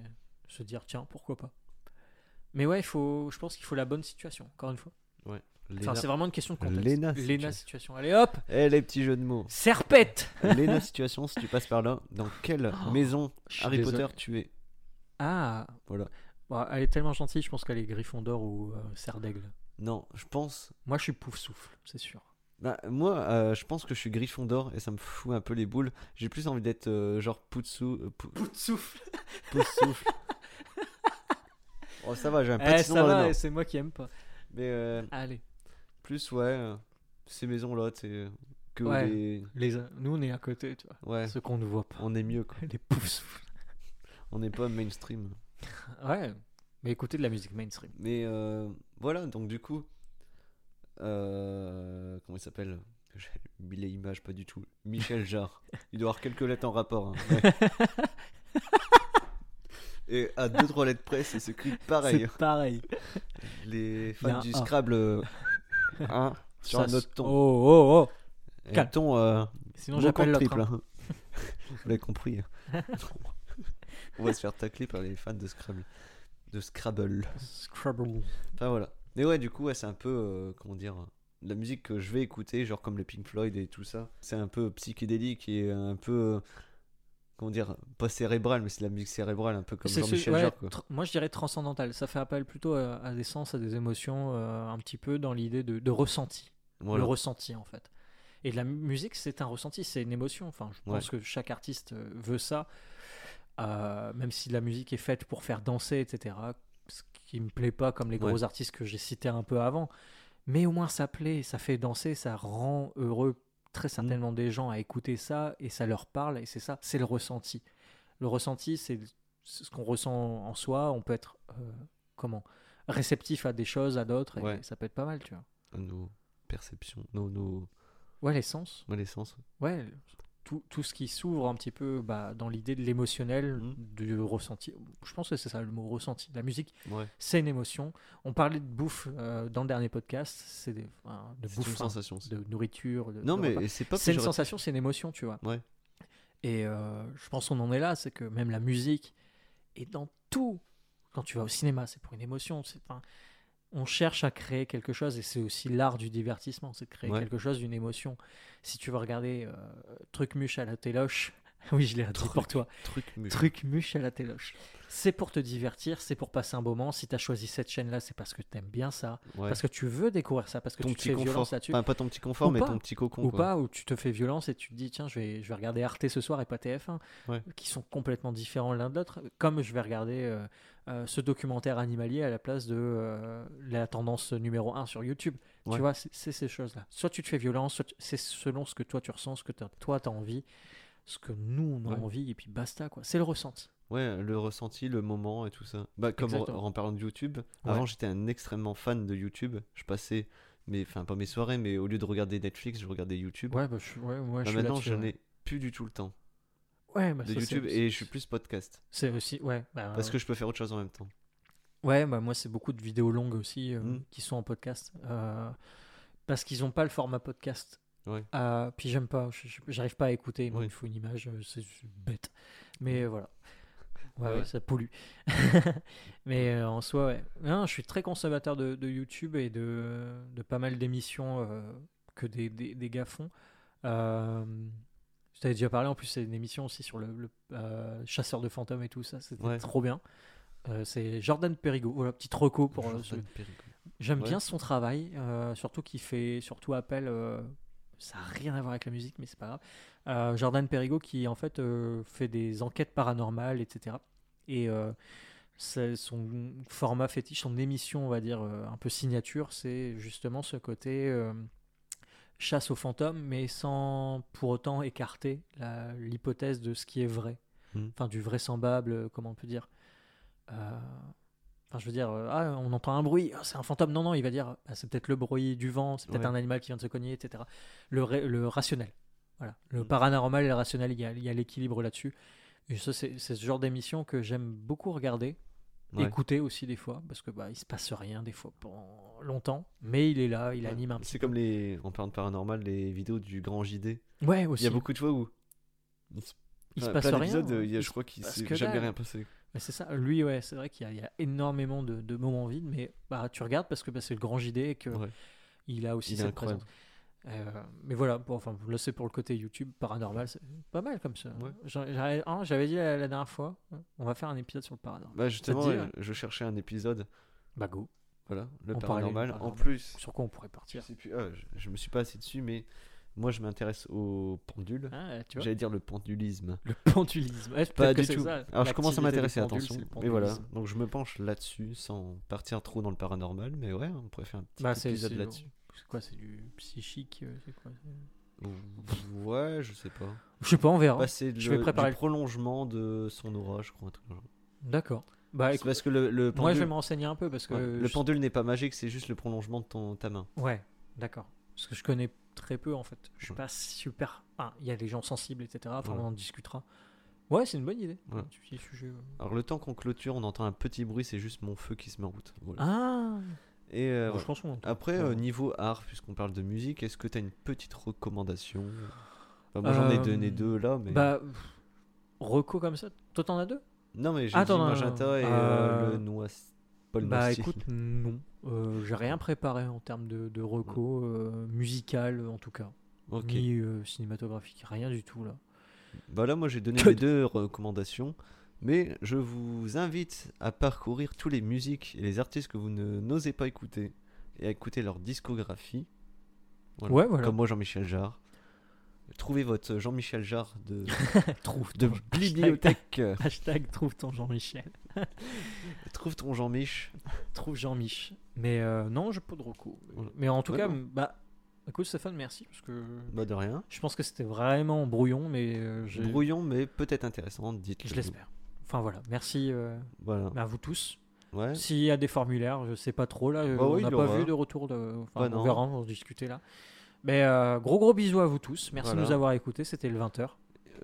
A: se dire tiens, pourquoi pas. Mais ouais, il faut, je pense qu'il faut la bonne situation. Encore une fois. Enfin,
B: Léna-
A: c'est vraiment une question de contexte.
B: Léna
A: Léna
B: situation.
A: situation. Allez hop,
B: Eh les petits jeux de mots.
A: serpette.
B: Léna situation, si tu passes par là, dans quelle
A: Oh,
B: maison Harry
A: désolé.
B: Potter tu es
A: Ah.
B: Voilà.
A: Bon, elle est tellement gentille, je pense qu'elle est Gryffondor ou euh, Serre d'Aigle.
B: Non, je pense.
A: Moi, je suis pouf souffle, c'est sûr.
B: Bah, moi, euh, je pense que je suis Gryffondor et ça me fout un peu les boules. J'ai plus envie d'être euh, genre Poutsou, euh, Pou-
A: Pouf souffle.
B: Oh, ça va, j'ai un
A: Eh,
B: petit
A: ça
B: la
A: va,
B: main.
A: et c'est moi qui aime pas.
B: Mais euh,
A: Allez.
B: plus, ouais, euh, ces maisons-là, tu sais, que
A: Ouais.
B: les.
A: Les, nous, on est à côté, tu vois.
B: Ouais,
A: Ceux qu'on ne voit pas.
B: on est mieux, quoi.
A: Les souffle.
B: On n'est pas mainstream.
A: Ouais. Mais écoutez de la musique mainstream.
B: Mais euh, voilà, donc du coup, euh, comment il s'appelle? J'ai mis les images, pas du tout. Michel Jarre. il doit avoir quelques lettres en rapport. hein. Ouais. Et à deux trois lettres près, ça s'écrit pareil.
A: C'est pareil.
B: Les fans du. Scrabble, hein, sur un autre ton.
A: Oh, oh, oh.
B: Un ton, euh,
A: Sinon, j'appelle
B: triple,
A: hein.
B: hein. Vous l'avez compris. On va se faire tacler par les fans de Scrabble. De Scrabble.
A: Scrabble.
B: Enfin voilà. Mais ouais, du coup, ouais, c'est un peu, euh, comment dire, la musique que je vais écouter, genre comme le Pink Floyd et tout ça. C'est un peu psychédélique et un peu, comment dire, pas cérébral, mais c'est de la musique cérébrale, un peu comme Jean-Michel
A: ouais, moi, je dirais transcendantal. Ça fait appel plutôt à, à des sens, à des émotions, euh, un petit peu dans l'idée de, de ressenti.
B: Voilà.
A: Le ressenti, en fait. Et la mu- musique, c'est un ressenti, c'est une émotion. Enfin, je pense que chaque artiste euh, veut ça. Euh, même si la musique est faite pour faire danser, etc. Ce qui me plaît pas comme les
B: Ouais.
A: gros artistes que j'ai cités un peu avant. Mais au moins, ça plaît, ça fait danser, ça rend heureux très certainement des gens à écouter ça et ça leur parle. Et c'est ça, c'est le ressenti. Le ressenti, c'est ce qu'on ressent en soi. On peut être, euh, comment, réceptif à des choses, à d'autres. Et ça peut être pas mal, tu vois.
B: Nos perceptions, nos, nos...
A: Ouais, les sens.
B: ouais, les sens.
A: Ouais, tout, tout ce qui s'ouvre un petit peu bah, dans l'idée de l'émotionnel,
B: Mhm.
A: du ressenti. Je pense que c'est ça le mot ressenti. La musique,
B: Ouais.
A: c'est une émotion. On parlait de bouffe euh, dans le dernier podcast, c'est des, enfin, de bouffe,
B: une
A: enfin,
B: sensation.
A: de nourriture. de-
B: Non,
A: de
B: mais c'est pas
A: c'est une sensation, c'est une émotion, tu vois.
B: Ouais.
A: Et euh, je pense qu'on en est là, c'est que même la musique est dans tout. Quand tu vas au cinéma, c'est pour une émotion. c'est- on cherche à créer quelque chose et c'est aussi l'art du divertissement, c'est de créer
B: Ouais.
A: quelque chose, une émotion. Si tu veux regarder euh, Truc Muche à la téloche, oui, je l'ai redit pour toi.
B: Truc mu-
A: Truc Muche à la téloche. C'est pour te divertir, c'est pour passer un bon moment. Si tu as choisi cette chaîne-là, c'est parce que tu aimes bien ça,
B: Ouais.
A: parce que tu veux découvrir ça, parce que
B: ton
A: tu te fais
B: confort.
A: violence là-dessus.
B: Enfin, pas ton petit confort,
A: Ou
B: mais
A: pas.
B: ton petit cocon.
A: Ou
B: quoi.
A: pas, où tu te fais violence et tu te dis tiens je vais, je vais regarder Arte ce soir et pas TF1,
B: Ouais.
A: qui sont complètement différents l'un de l'autre, comme je vais regarder euh, euh, ce documentaire animalier à la place de euh, la tendance numéro 1 sur YouTube.
B: Ouais.
A: Tu vois, c'est ces choses-là. Soit tu te fais violence, c'est selon ce que toi tu ressens, ce que t'as- toi tu as envie, ce que nous on a
B: Ouais.
A: envie, et puis basta quoi. C'est le ressenti.
B: Ouais, le ressenti, le moment et tout ça. Bah, comme en, parlant de YouTube,
A: Ouais.
B: avant j'étais un extrêmement fan de YouTube. Je passais, mes, enfin pas mes soirées, mais au lieu de regarder Netflix, je regardais YouTube.
A: Ouais, bah, je, ouais, ouais,
B: Bah,
A: je
B: maintenant, je n'ai plus du tout le temps
A: Ouais, bah,
B: de
A: ça,
B: YouTube et je suis plus podcast.
A: C'est aussi, ouais. bah,
B: Parce que je peux faire autre chose en même temps.
A: Ouais, bah moi c'est beaucoup de vidéos longues aussi euh,
B: Mm.
A: qui sont en podcast euh, parce qu'ils n'ont pas le format podcast.
B: Ouais.
A: Euh, puis j'aime pas, j'arrive pas à écouter. Moi,
B: Oui.
A: il faut une image, c'est bête. Mais voilà. Ouais,
B: Ouais.
A: ouais, ça pollue. Mais en soi, ouais. Non, je suis très consommateur de, de YouTube et de, de pas mal d'émissions que des, des, des gars font. Je t'avais déjà parlé, en plus, c'est une émission aussi sur le, le, euh, chasseur de fantômes et tout ça. C'était
B: Ouais.
A: trop bien. Euh, c'est Jordan Perigo. Voilà, petit reco pour euh,
B: Jordan
A: ce-
B: Perigo.
A: J'aime
B: Ouais.
A: bien son travail, euh, surtout qu'il fait surtout appel. ça n'a rien à voir avec la musique, mais c'est pas grave. Jordan Perigo qui en fait fait des enquêtes paranormales, etc. Et son format fétiche, son émission, on va dire un peu signature, c'est justement ce côté chasse aux fantômes, mais sans pour autant écarter l'hypothèse de ce qui est vrai,
B: Hmm.
A: enfin du vraisemblable, euh, comment on peut dire. Euh, Enfin, je veux dire, euh, ah, on entend un bruit, ah, c'est un fantôme. Non, non, il va dire, ah, c'est peut-être le bruit du vent, c'est peut-être
B: Ouais.
A: un animal qui vient de se cogner, etc. Le, le rationnel. Voilà. Le
B: Mm.
A: paranormal et le rationnel, il y a, l'équilibre là-dessus. Et ça, c'est c'est ce genre d'émission que j'aime beaucoup regarder,
B: Ouais.
A: écouter aussi des fois, parce que bah, il se passe rien des fois pendant longtemps, mais il est là, il
B: Ouais.
A: anime un petit
B: C'est comme les, en parlant de paranormal, les vidéos du grand JD.
A: Ouais,
B: Il
A: aussi.
B: y a beaucoup de fois où. Il se,
A: il se
B: enfin,
A: passe
B: plein
A: rien.
B: d'épisodes, il y a-
A: il
B: je
A: se
B: crois qu'il
A: passe
B: s'est jamais rien passé.
A: Mais c'est ça, lui, ouais, c'est vrai qu'il y, a- il y a énormément de, de moments vides, mais bah, tu regardes parce que bah, c'est le grand JD et que
B: Ouais.
A: il a aussi
B: Il
A: cette
B: incroyable.
A: présence. Euh, mais voilà, bon, enfin, là c'est pour le côté YouTube paranormal, c'est pas mal comme ça.
B: Ouais.
A: J'en- J'avais hein, j'avais dit la, la dernière fois, on va faire un épisode sur le paranormal.
B: Bah justement,
A: dit,
B: ouais je cherchais un épisode.
A: Bah go,
B: Voilà, le paranormal. En plus,
A: sur quoi on pourrait
B: je,
A: partir
B: sais plus, ah, je, je me suis pas assis dessus, mais moi je m'intéresse au pendule.
A: Vois
B: J'allais dire le pendulisme.
A: Le pendulisme. Ouais,
B: Pas
A: que
B: du tout.
A: ça,
B: Alors je commence à m'intéresser, attention. Mais voilà, donc je me penche là-dessus sans partir trop dans le paranormal. Mais ouais, on pourrait faire un petit
A: Bah,
B: épisode là-dessus.
A: C'est quoi C'est du psychique euh, C'est quoi
B: Ouais, je sais pas.
A: Je sais pas, on verra.
B: Bah, c'est
A: je
B: le-
A: vais préparer
B: du
A: le-
B: prolongement de son aura, je crois.
A: D'accord. Bah écoute,
B: parce que le, le pendule,
A: moi je vais me renseigner un peu parce que.
B: ouais, le
A: je-
B: pendule n'est pas magique, c'est juste le prolongement de ton, ta main.
A: Ouais, d'accord. Parce que je connais très peu en fait. Je suis
B: Ouais.
A: pas super. Ah, il y a des gens sensibles, etc. Enfin,
B: Ouais.
A: on en discutera. Ouais, c'est une bonne idée.
B: Ouais.
A: Euh.
B: Alors le temps qu'on clôture, on entend un petit bruit, c'est juste mon feu qui se met en route. Voilà.
A: Ah
B: Et euh,
A: entend.
B: Après,
A: Ouais.
B: euh, niveau art, puisqu'on parle de musique, est-ce que tu as une petite recommandation? Enfin, Moi j'en ai
A: Euh,
B: donné deux là, mais.
A: Bah, Reco comme ça. Toi, t'en as deux?
B: Non, mais j'ai
A: Ah,
B: dit. Magenta et
A: Euh,
B: le noix. Paul
A: Bah écoute, non. J'ai rien préparé en termes de, de reco musical en tout cas.
B: Ok.
A: Ni cinématographique. Rien du tout là.
B: Bah là, moi j'ai donné les deux recommandations, mais je vous invite à parcourir tous les musiques et les artistes que vous ne n'osez pas écouter et à écouter leur discographie. Voilà.
A: Ouais, voilà.
B: Comme moi, Jean-Michel Jarre. Trouvez votre Jean-Michel Jarre de,
A: trouve
B: de bibliothèque.
A: Hashtag, hashtag trouve ton Jean-Michel.
B: Trouve ton Jean-Mich.
A: Trouve Jean-Mich. Mais euh, non, j'ai pas de recours.
B: Voilà.
A: Mais en tout
B: Ouais,
A: cas,
B: non.
A: bah, écoute Stéphane, merci. Parce que
B: Bah de rien.
A: je pense que c'était vraiment brouillon, mais euh,
B: Brouillon, mais peut-être intéressant, dites-le.
A: je l'espère. Enfin voilà, merci euh,
B: Voilà.
A: à vous tous.
B: Ouais.
A: S'il y a des formulaires, je sais pas trop là, euh,
B: Bah
A: on
B: oui,
A: n'a pas
B: aura.
A: vu de retour de. Enfin,
B: Bah
A: on verra, on va discuter là. Mais euh, gros gros bisous à vous tous. Merci de nous avoir écoutés. C'était le 20h.
B: Euh,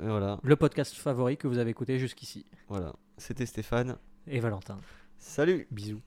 B: Voilà.
A: Le podcast favori que vous avez écouté jusqu'ici.
B: Voilà. C'était Stéphane.
A: Et Valentin.
B: Salut
A: Bisous.